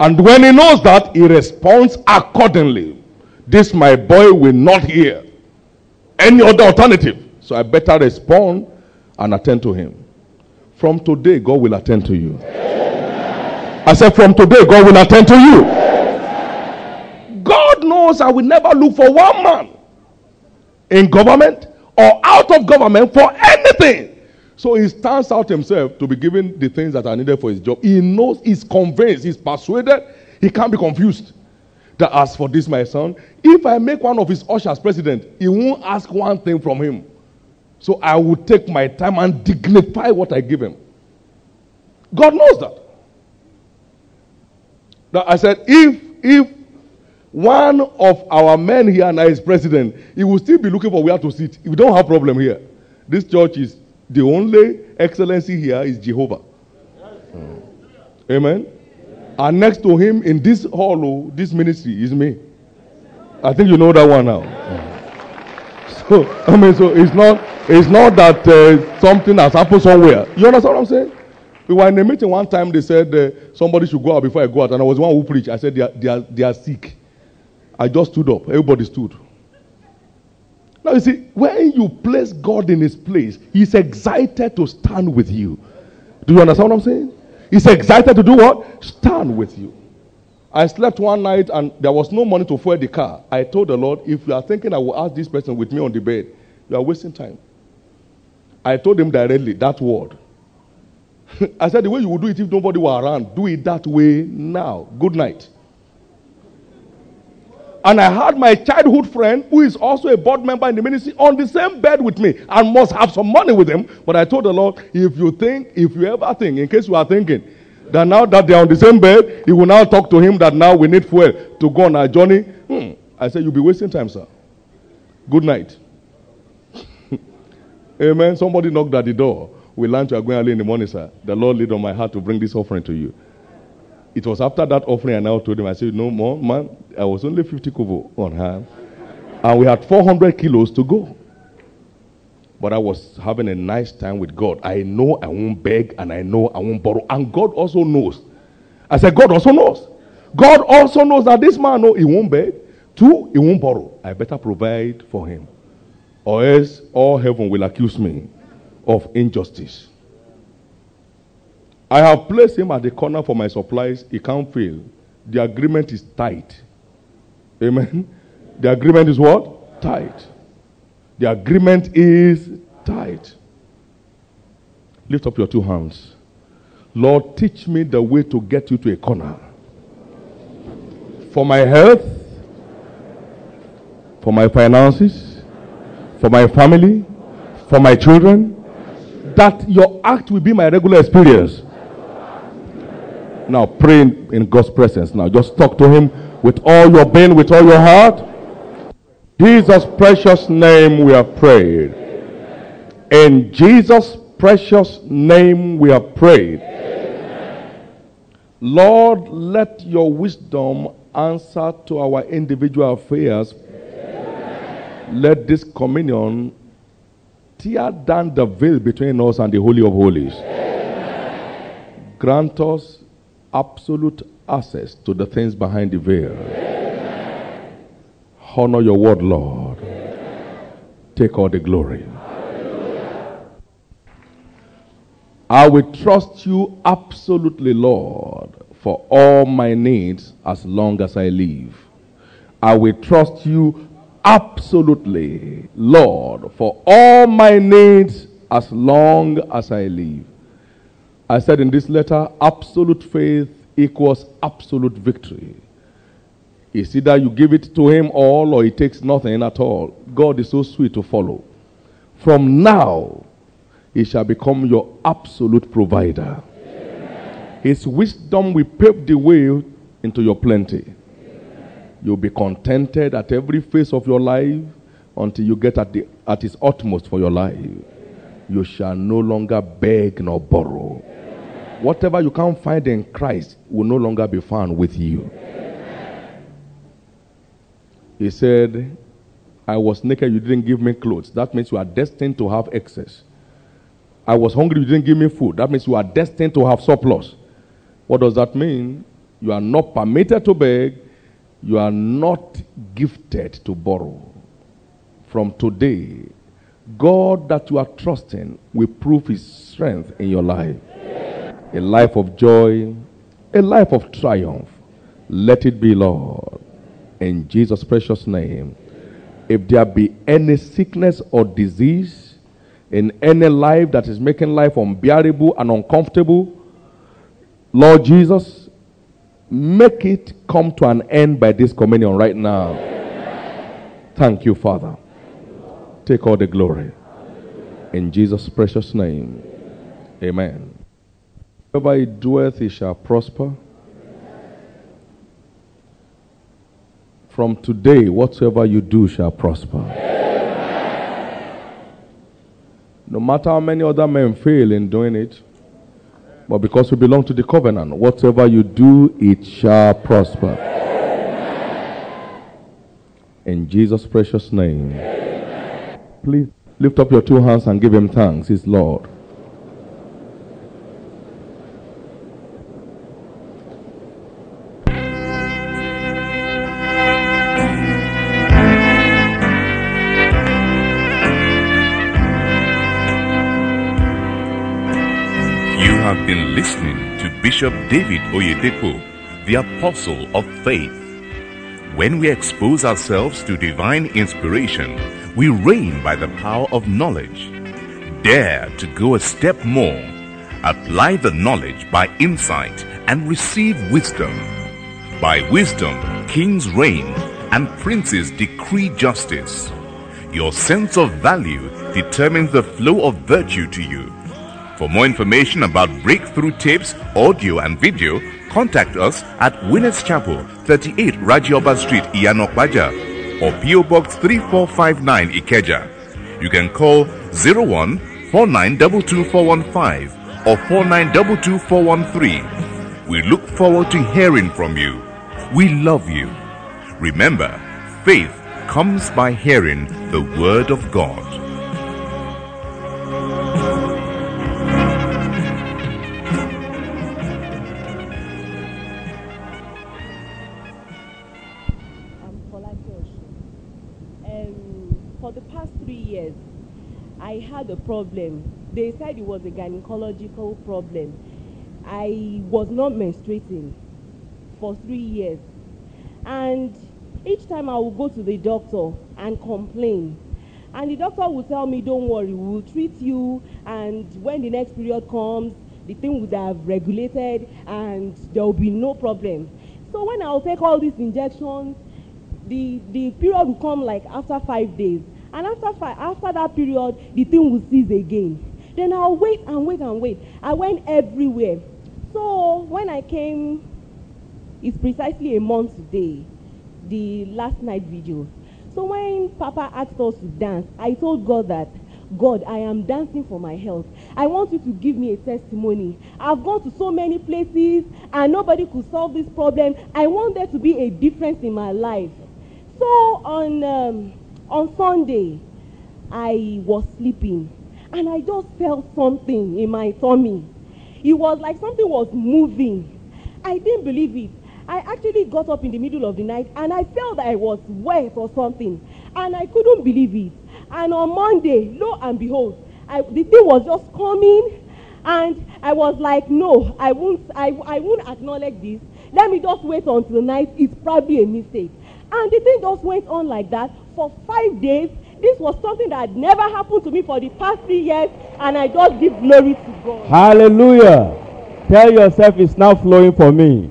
B: And when he knows that, he responds accordingly. This, my boy, will not hear any other alternative. So I better respond and attend to him. From today, God will attend to you. I said, From today, God will attend to you. God knows I will never look for one man in government or out of government for anything. So he stands out himself to be given the things that are needed for his job. He knows, he's convinced, he's persuaded, he can't be confused. That as for this, my son, if I make one of his ushers president, he won't ask one thing from him. So I will take my time and dignify what I give him. God knows that. Now I said, if if one of our men here now is president, he will still be looking for where to sit. We don't have problem here. This church is the only excellency here is Jehovah. Hmm. Amen. And next to him in this hall, oh, this ministry is me. I think you know that one now. So I mean, so it's not it's not that uh, something has happened somewhere. You understand what I'm saying? We were in a meeting one time. They said uh, somebody should go out before I go out, and I was one who preached. I said they are, they are, they are sick. I just stood up. Everybody stood. Now you see, when you place God in His place, He's excited to stand with you. Do you understand what I'm saying? He's excited to do what? Stand with you. I slept one night and there was no money to fuel the car. I told the Lord, if you are thinking I will ask this person with me on the bed, you are wasting time. I told him directly that word. I said, the way you would do it if nobody were around, do it that way now. Good night. And I had my childhood friend, who is also a board member in the ministry, on the same bed with me and must have some money with him. But I told the Lord, if you think, if you ever think, in case you are thinking, that now that they are on the same bed, he will now talk to him that now we need fuel to go on our journey. Hmm. I said, You'll be wasting time, sir. Good night. Amen. Somebody knocked at the door. We lunch, are going early in the morning, sir. The Lord laid on my heart to bring this offering to you. It was after that offering I now told him, I said, No more, man, I was only 50 kobo on hand. And we had 400 kilos to go. But I was having a nice time with God. I know I won't beg and I know I won't borrow. And God also knows. I said, God also knows. God also knows that this man, no, he won't beg. Two, he won't borrow. I better provide for him. Or else all heaven will accuse me of injustice. I have placed him at the corner for my supplies. He can't fail. The agreement is tight. Amen. The agreement is what? Tight. The agreement is tight. Lift up your two hands. Lord, teach me the way to get you to a corner. For my health, for my finances, for my family, for my children, that your act will be my regular experience. Now pray in, in God's presence. Now just talk to Him with all your being, with all your heart. Jesus' precious name we have prayed. In Jesus' precious name we have prayed. Lord, let your wisdom answer to our individual affairs. Let this communion tear down the veil between us and the Holy of Holies. Grant us absolute access to the things behind the veil. Honor your word, Lord. Take all the glory. I will trust you absolutely, Lord, for all my needs as long as I live. I will trust you absolutely, Lord, for all my needs as long as I live. I said in this letter, absolute faith equals absolute victory. It's either you give it to him all or he takes nothing at all. God is so sweet to follow. From now, he shall become your absolute provider. Amen. His wisdom will pave the way into your plenty. You'll be contented at every phase of your life until you get at, the, at its utmost for your life. You shall no longer beg nor borrow. Whatever you can't find in Christ will no longer be found with you. He said, I was naked, you didn't give me clothes. That means you are destined to have excess. I was hungry, you didn't give me food. That means you are destined to have surplus. What does that mean? You are not permitted to beg, you are not gifted to borrow. From today, God that you are trusting will prove his strength in your life. A life of joy, a life of triumph. Let it be, Lord. In Jesus' precious name. If there be any sickness or disease in any life that is making life unbearable and uncomfortable, Lord Jesus, Make it come to an end by this communion right now. Thank you, Father. Take all the glory. In Jesus' precious name. Amen. Wherever he doeth, he shall prosper. From today, whatsoever you do shall prosper. No matter how many other men fail in doing it, but because we belong to the covenant, whatever you do, it shall prosper. In Jesus' precious name. Please lift up your two hands and give him thanks. He's Lord.
A: Bishop David Oyedepo, the Apostle of Faith. When we expose ourselves to divine inspiration, we reign by the power of knowledge. Dare to go a step more. Apply the knowledge by insight and receive wisdom. By wisdom, kings reign and princes decree justice. Your sense of value determines the flow of virtue to you for more information about breakthrough tapes, audio and video, contact us at Winners Chapel, 38 Raji Oba Street, Iyana Ipaja or PO Box 3459 Ikeja. You can call 01 4922415 or 4922413. We look forward to hearing from you. We love you. Remember, faith comes by hearing the Word of God.
D: Problem. They said it was a gynecological problem. I was not menstruating for three years. And each time I would go to the doctor and complain, and the doctor would tell me don't worry we will treat you and when the next period comes the thing would have regulated and there will be no problem so when i will take all these injections the the period will come like after five days and after five after that period the thing will cease again. Then i will wait and wait and wait. I went everywhere. So when i came it's precisely a month today the last night video. So when papa asked us to dance i told god that god i am dancing for my health. I want you to give me a testimony. I've gone to so many places and nobody could solve this problem. I want there to be a difference in my life. So on um, on sunday i was sleeping and i just felt something in my tummy. It was like something was moving. I didn't believe it. I actually got up in the middle of the night and i felt that i was wet or something and i couldn't believe it. And on monday lo and behold I, the thing was just coming and i was like no i won't i, I won't acknowledge this. Let me just wait until night. It's probably a mistake. And the thing just went on like that for five days this was something that never happened to me for the past three years and i just give glory to god
E: Hallelujah. Tell yourself it's now flowing for me.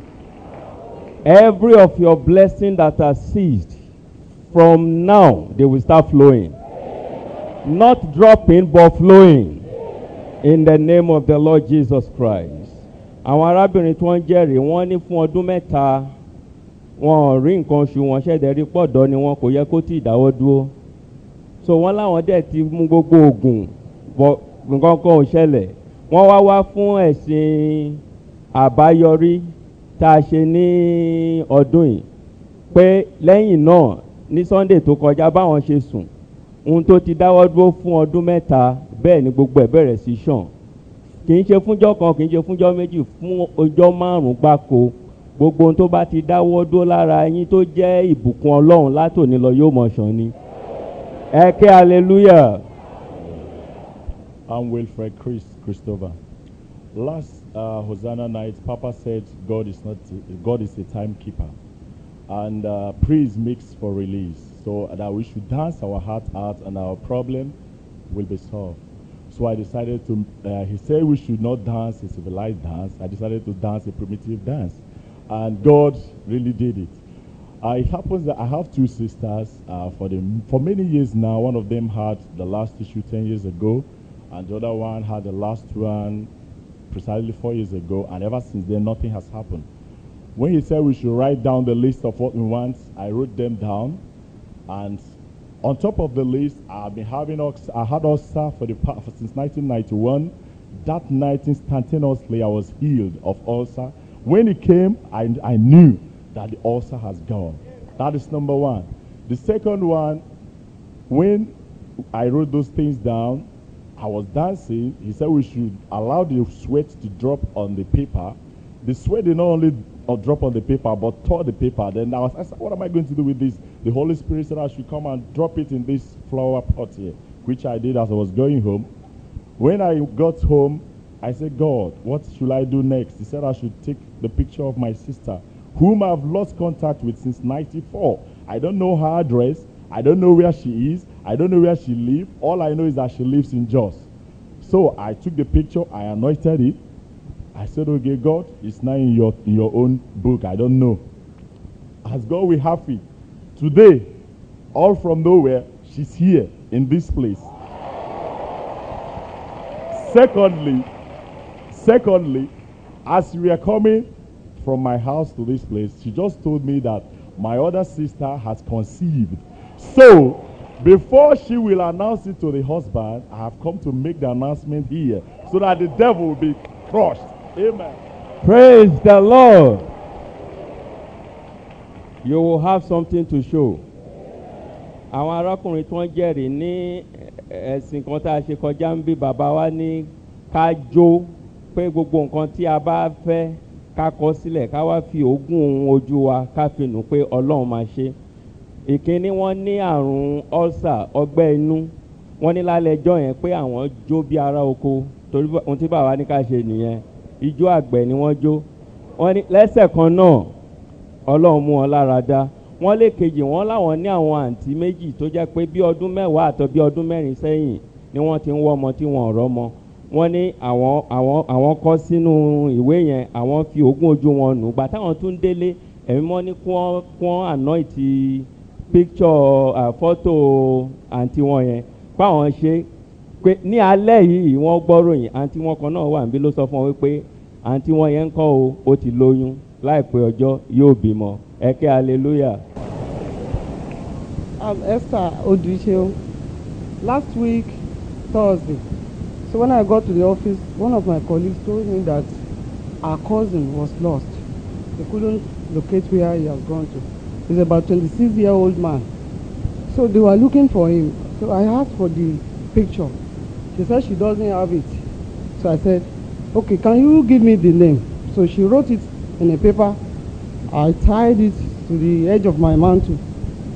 E: Every of your blessing that has ceased, from now they will start flowing. Not dropping, but flowing. In the name of the Lord Jesus Christ. Àwọn arábìnrin tí wọ́n jẹ́rìí wọ́n ní fún ọdún mẹ́ta wọn ò rí nǹkan oṣù wọn ṣẹ̀dẹ̀ rí pọ̀dọ́ ni wọn kò yẹ kó tí ì dáwọ́ dúró. So wọ́n láwọn dẹ̀ ti mú gbogbo oògùn bọ̀ nǹkan kan ò ṣẹlẹ̀. Wọ́n wá wá fún ẹ̀sìn àbáyọrí tá a ṣe ní ọdún yìí pé lẹ́yìn náà ní sunday tó kọjá báwọn ṣe sùn ohun tó ti dáwọ́ dúró fún ọdún mẹ́ta bẹ́ẹ̀ ni gbogbo ẹ̀ bẹ̀rẹ̀ sí ṣàn. Kì í ṣe fúnjọ́ kan kì í ṣe fúnjọ́ méjì fún ọjọ́ márùn-ún gbáko gbogbo tó bá ti dáwọ́ dúró lára yín tó jẹ́ ìbùkún ọlọ́run látòní lọ yóò mọ̀ ṣàn ni ẹ kẹ́ hallelujah.
F: I'm Wilfred Chris Christopher. Last uh, Hosanna night, Papa said God is not God is a timekeeper, and uh, praise makes for release. So that we should dance our heart out, and our problem will be solved. So I decided to. Uh, he said we should not dance a civilized dance. I decided to dance a primitive dance, and God really did it. Uh, it happens that I have two sisters. Uh, for the for many years now, one of them had the last issue ten years ago, and the other one had the last one precisely four years ago. And ever since then, nothing has happened. When he said we should write down the list of what we want, I wrote them down, and on top of the list, I've been having I had ulcer for the pa- since 1991. That night, instantaneously, I was healed of ulcer. When it came, I, I knew that the ulcer has gone. That is number one. The second one, when I wrote those things down, I was dancing. He said we should allow the sweat to drop on the paper. The sweat did not only uh, drop on the paper, but tore the paper. Then I was said, what am I going to do with this? The Holy Spirit said I should come and drop it in this flower pot here, which I did as I was going home. When I got home, I said, God, what should I do next? He said I should take the picture of my sister, whom I've lost contact with since 94. I don't know her address. I don't know where she is. I don't know where she lives. All I know is that she lives in Jos. So I took the picture, I anointed it. I said, okay, God, it's now in your, in your own book. I don't know. As God will have it. Today, all from nowhere, she's here in this place. Secondly, secondly, as we are coming from my house to this place, she just told me that my other sister has conceived. So, before she will announce it to the husband, I have come to make the announcement here so that the devil will be crushed. Amen.
E: Praise the Lord. You will have something to show. Àwọn arákùnrin tí wọ́n jẹ́rìí ní ẹ̀sìn kan tá a ṣe kọjá ń bí bàbá wa ní ká jó pé gbogbo nǹkan tí a bá fẹ́ ká kọ sílẹ̀ ká wá fi òógùn ojú wa ká fi nù pé Ọlọ́run máa ṣe. Ìkíní wọ́n ní àrùn ulcer ọgbẹ́ inú. Wọ́n ní lálẹ́ ẹjọ́ yẹn pé àwọn jó bí ara oko. Torí ohun tí bàbá ní ká ṣe nìyẹn. Ijó àgbẹ̀ ni wọ́n jó. Wọ́n ní lẹ́sẹ̀ kan náà ọlọ́run mú wọn lára dá. Wọ́n lè kejì wọ́n láwọn ní àwọn àǹtí méjì tó jẹ́ pé bí ọdún mẹ́wàá àtọ́ bí ọdún mẹ́rin sẹ́yìn ni wọ́n ti ń wọ́ ọmọ tí wọ́n ọ̀rọ̀ mọ wọ́n ní àwọn àwọn àwọn kọ́ sínú ìwé yẹn àwọn fi ogún ojú wọn nù. Gbà táwọn tún délé ẹ̀mí mọ́ ní kí wọ́n kí wọ́n anoint picture fọ́tò àǹtí wọn yẹn. Fáwọn ṣe pé ní alẹ́ yìí wọ́n gbọ́ròyìn àǹtí wọn kan náà wà níbí ló sọ fún wọn wípé àǹtí wọn yẹn ń kọ́ o ó ti lóyún. Láìpẹ́ ọjọ́ yóò bímọ. Ẹ̀kẹ́ hallelujah.
G: I'm Esther Oduicheo. Last week, Thursday, so when I got to the office, one of my colleagues told me that our cousin was lost. They couldn't locate where he has gone to. He's about 26 year old man. So they were looking for him. So I asked for the picture. She said she doesn't have it. So I said, okay, can you give me the name? So she wrote it in a paper. I tied it to the edge of my mantle.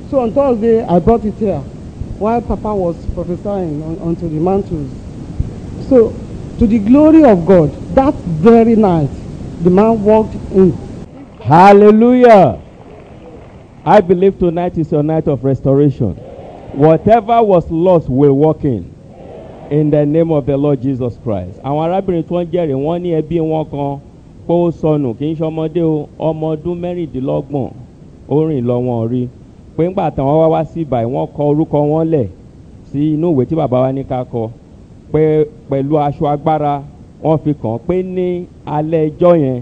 G: So on Thursday, I brought it here while Papa was prophesying on, onto the mantles. So, to the glory of God, that very night, the man walked in.
E: Hallelujah. I believe tonight is your night of restoration. Whatever was lost will walk in. In the name of the Lord Jesus Christ. Àwọn arábìnrin tí wọ́n jẹ́rìí wọ́n ní ẹbí wọn kan pé sọnù kì í ṣe ọmọdé o ọmọ ọdún mẹ́rìndínlọ́gbọ̀n ó rìn lọ wọn rí pé ńgbà tán wọ́n wá wá sí ibà wọ́n kọ orúkọ wọn lẹ̀ sí inú ìwé tí bàbá wa ní ká kọ pé pẹ̀lú aṣọ agbára wọ́n fi kàn pé ní alẹ́ ẹjọ́ yẹn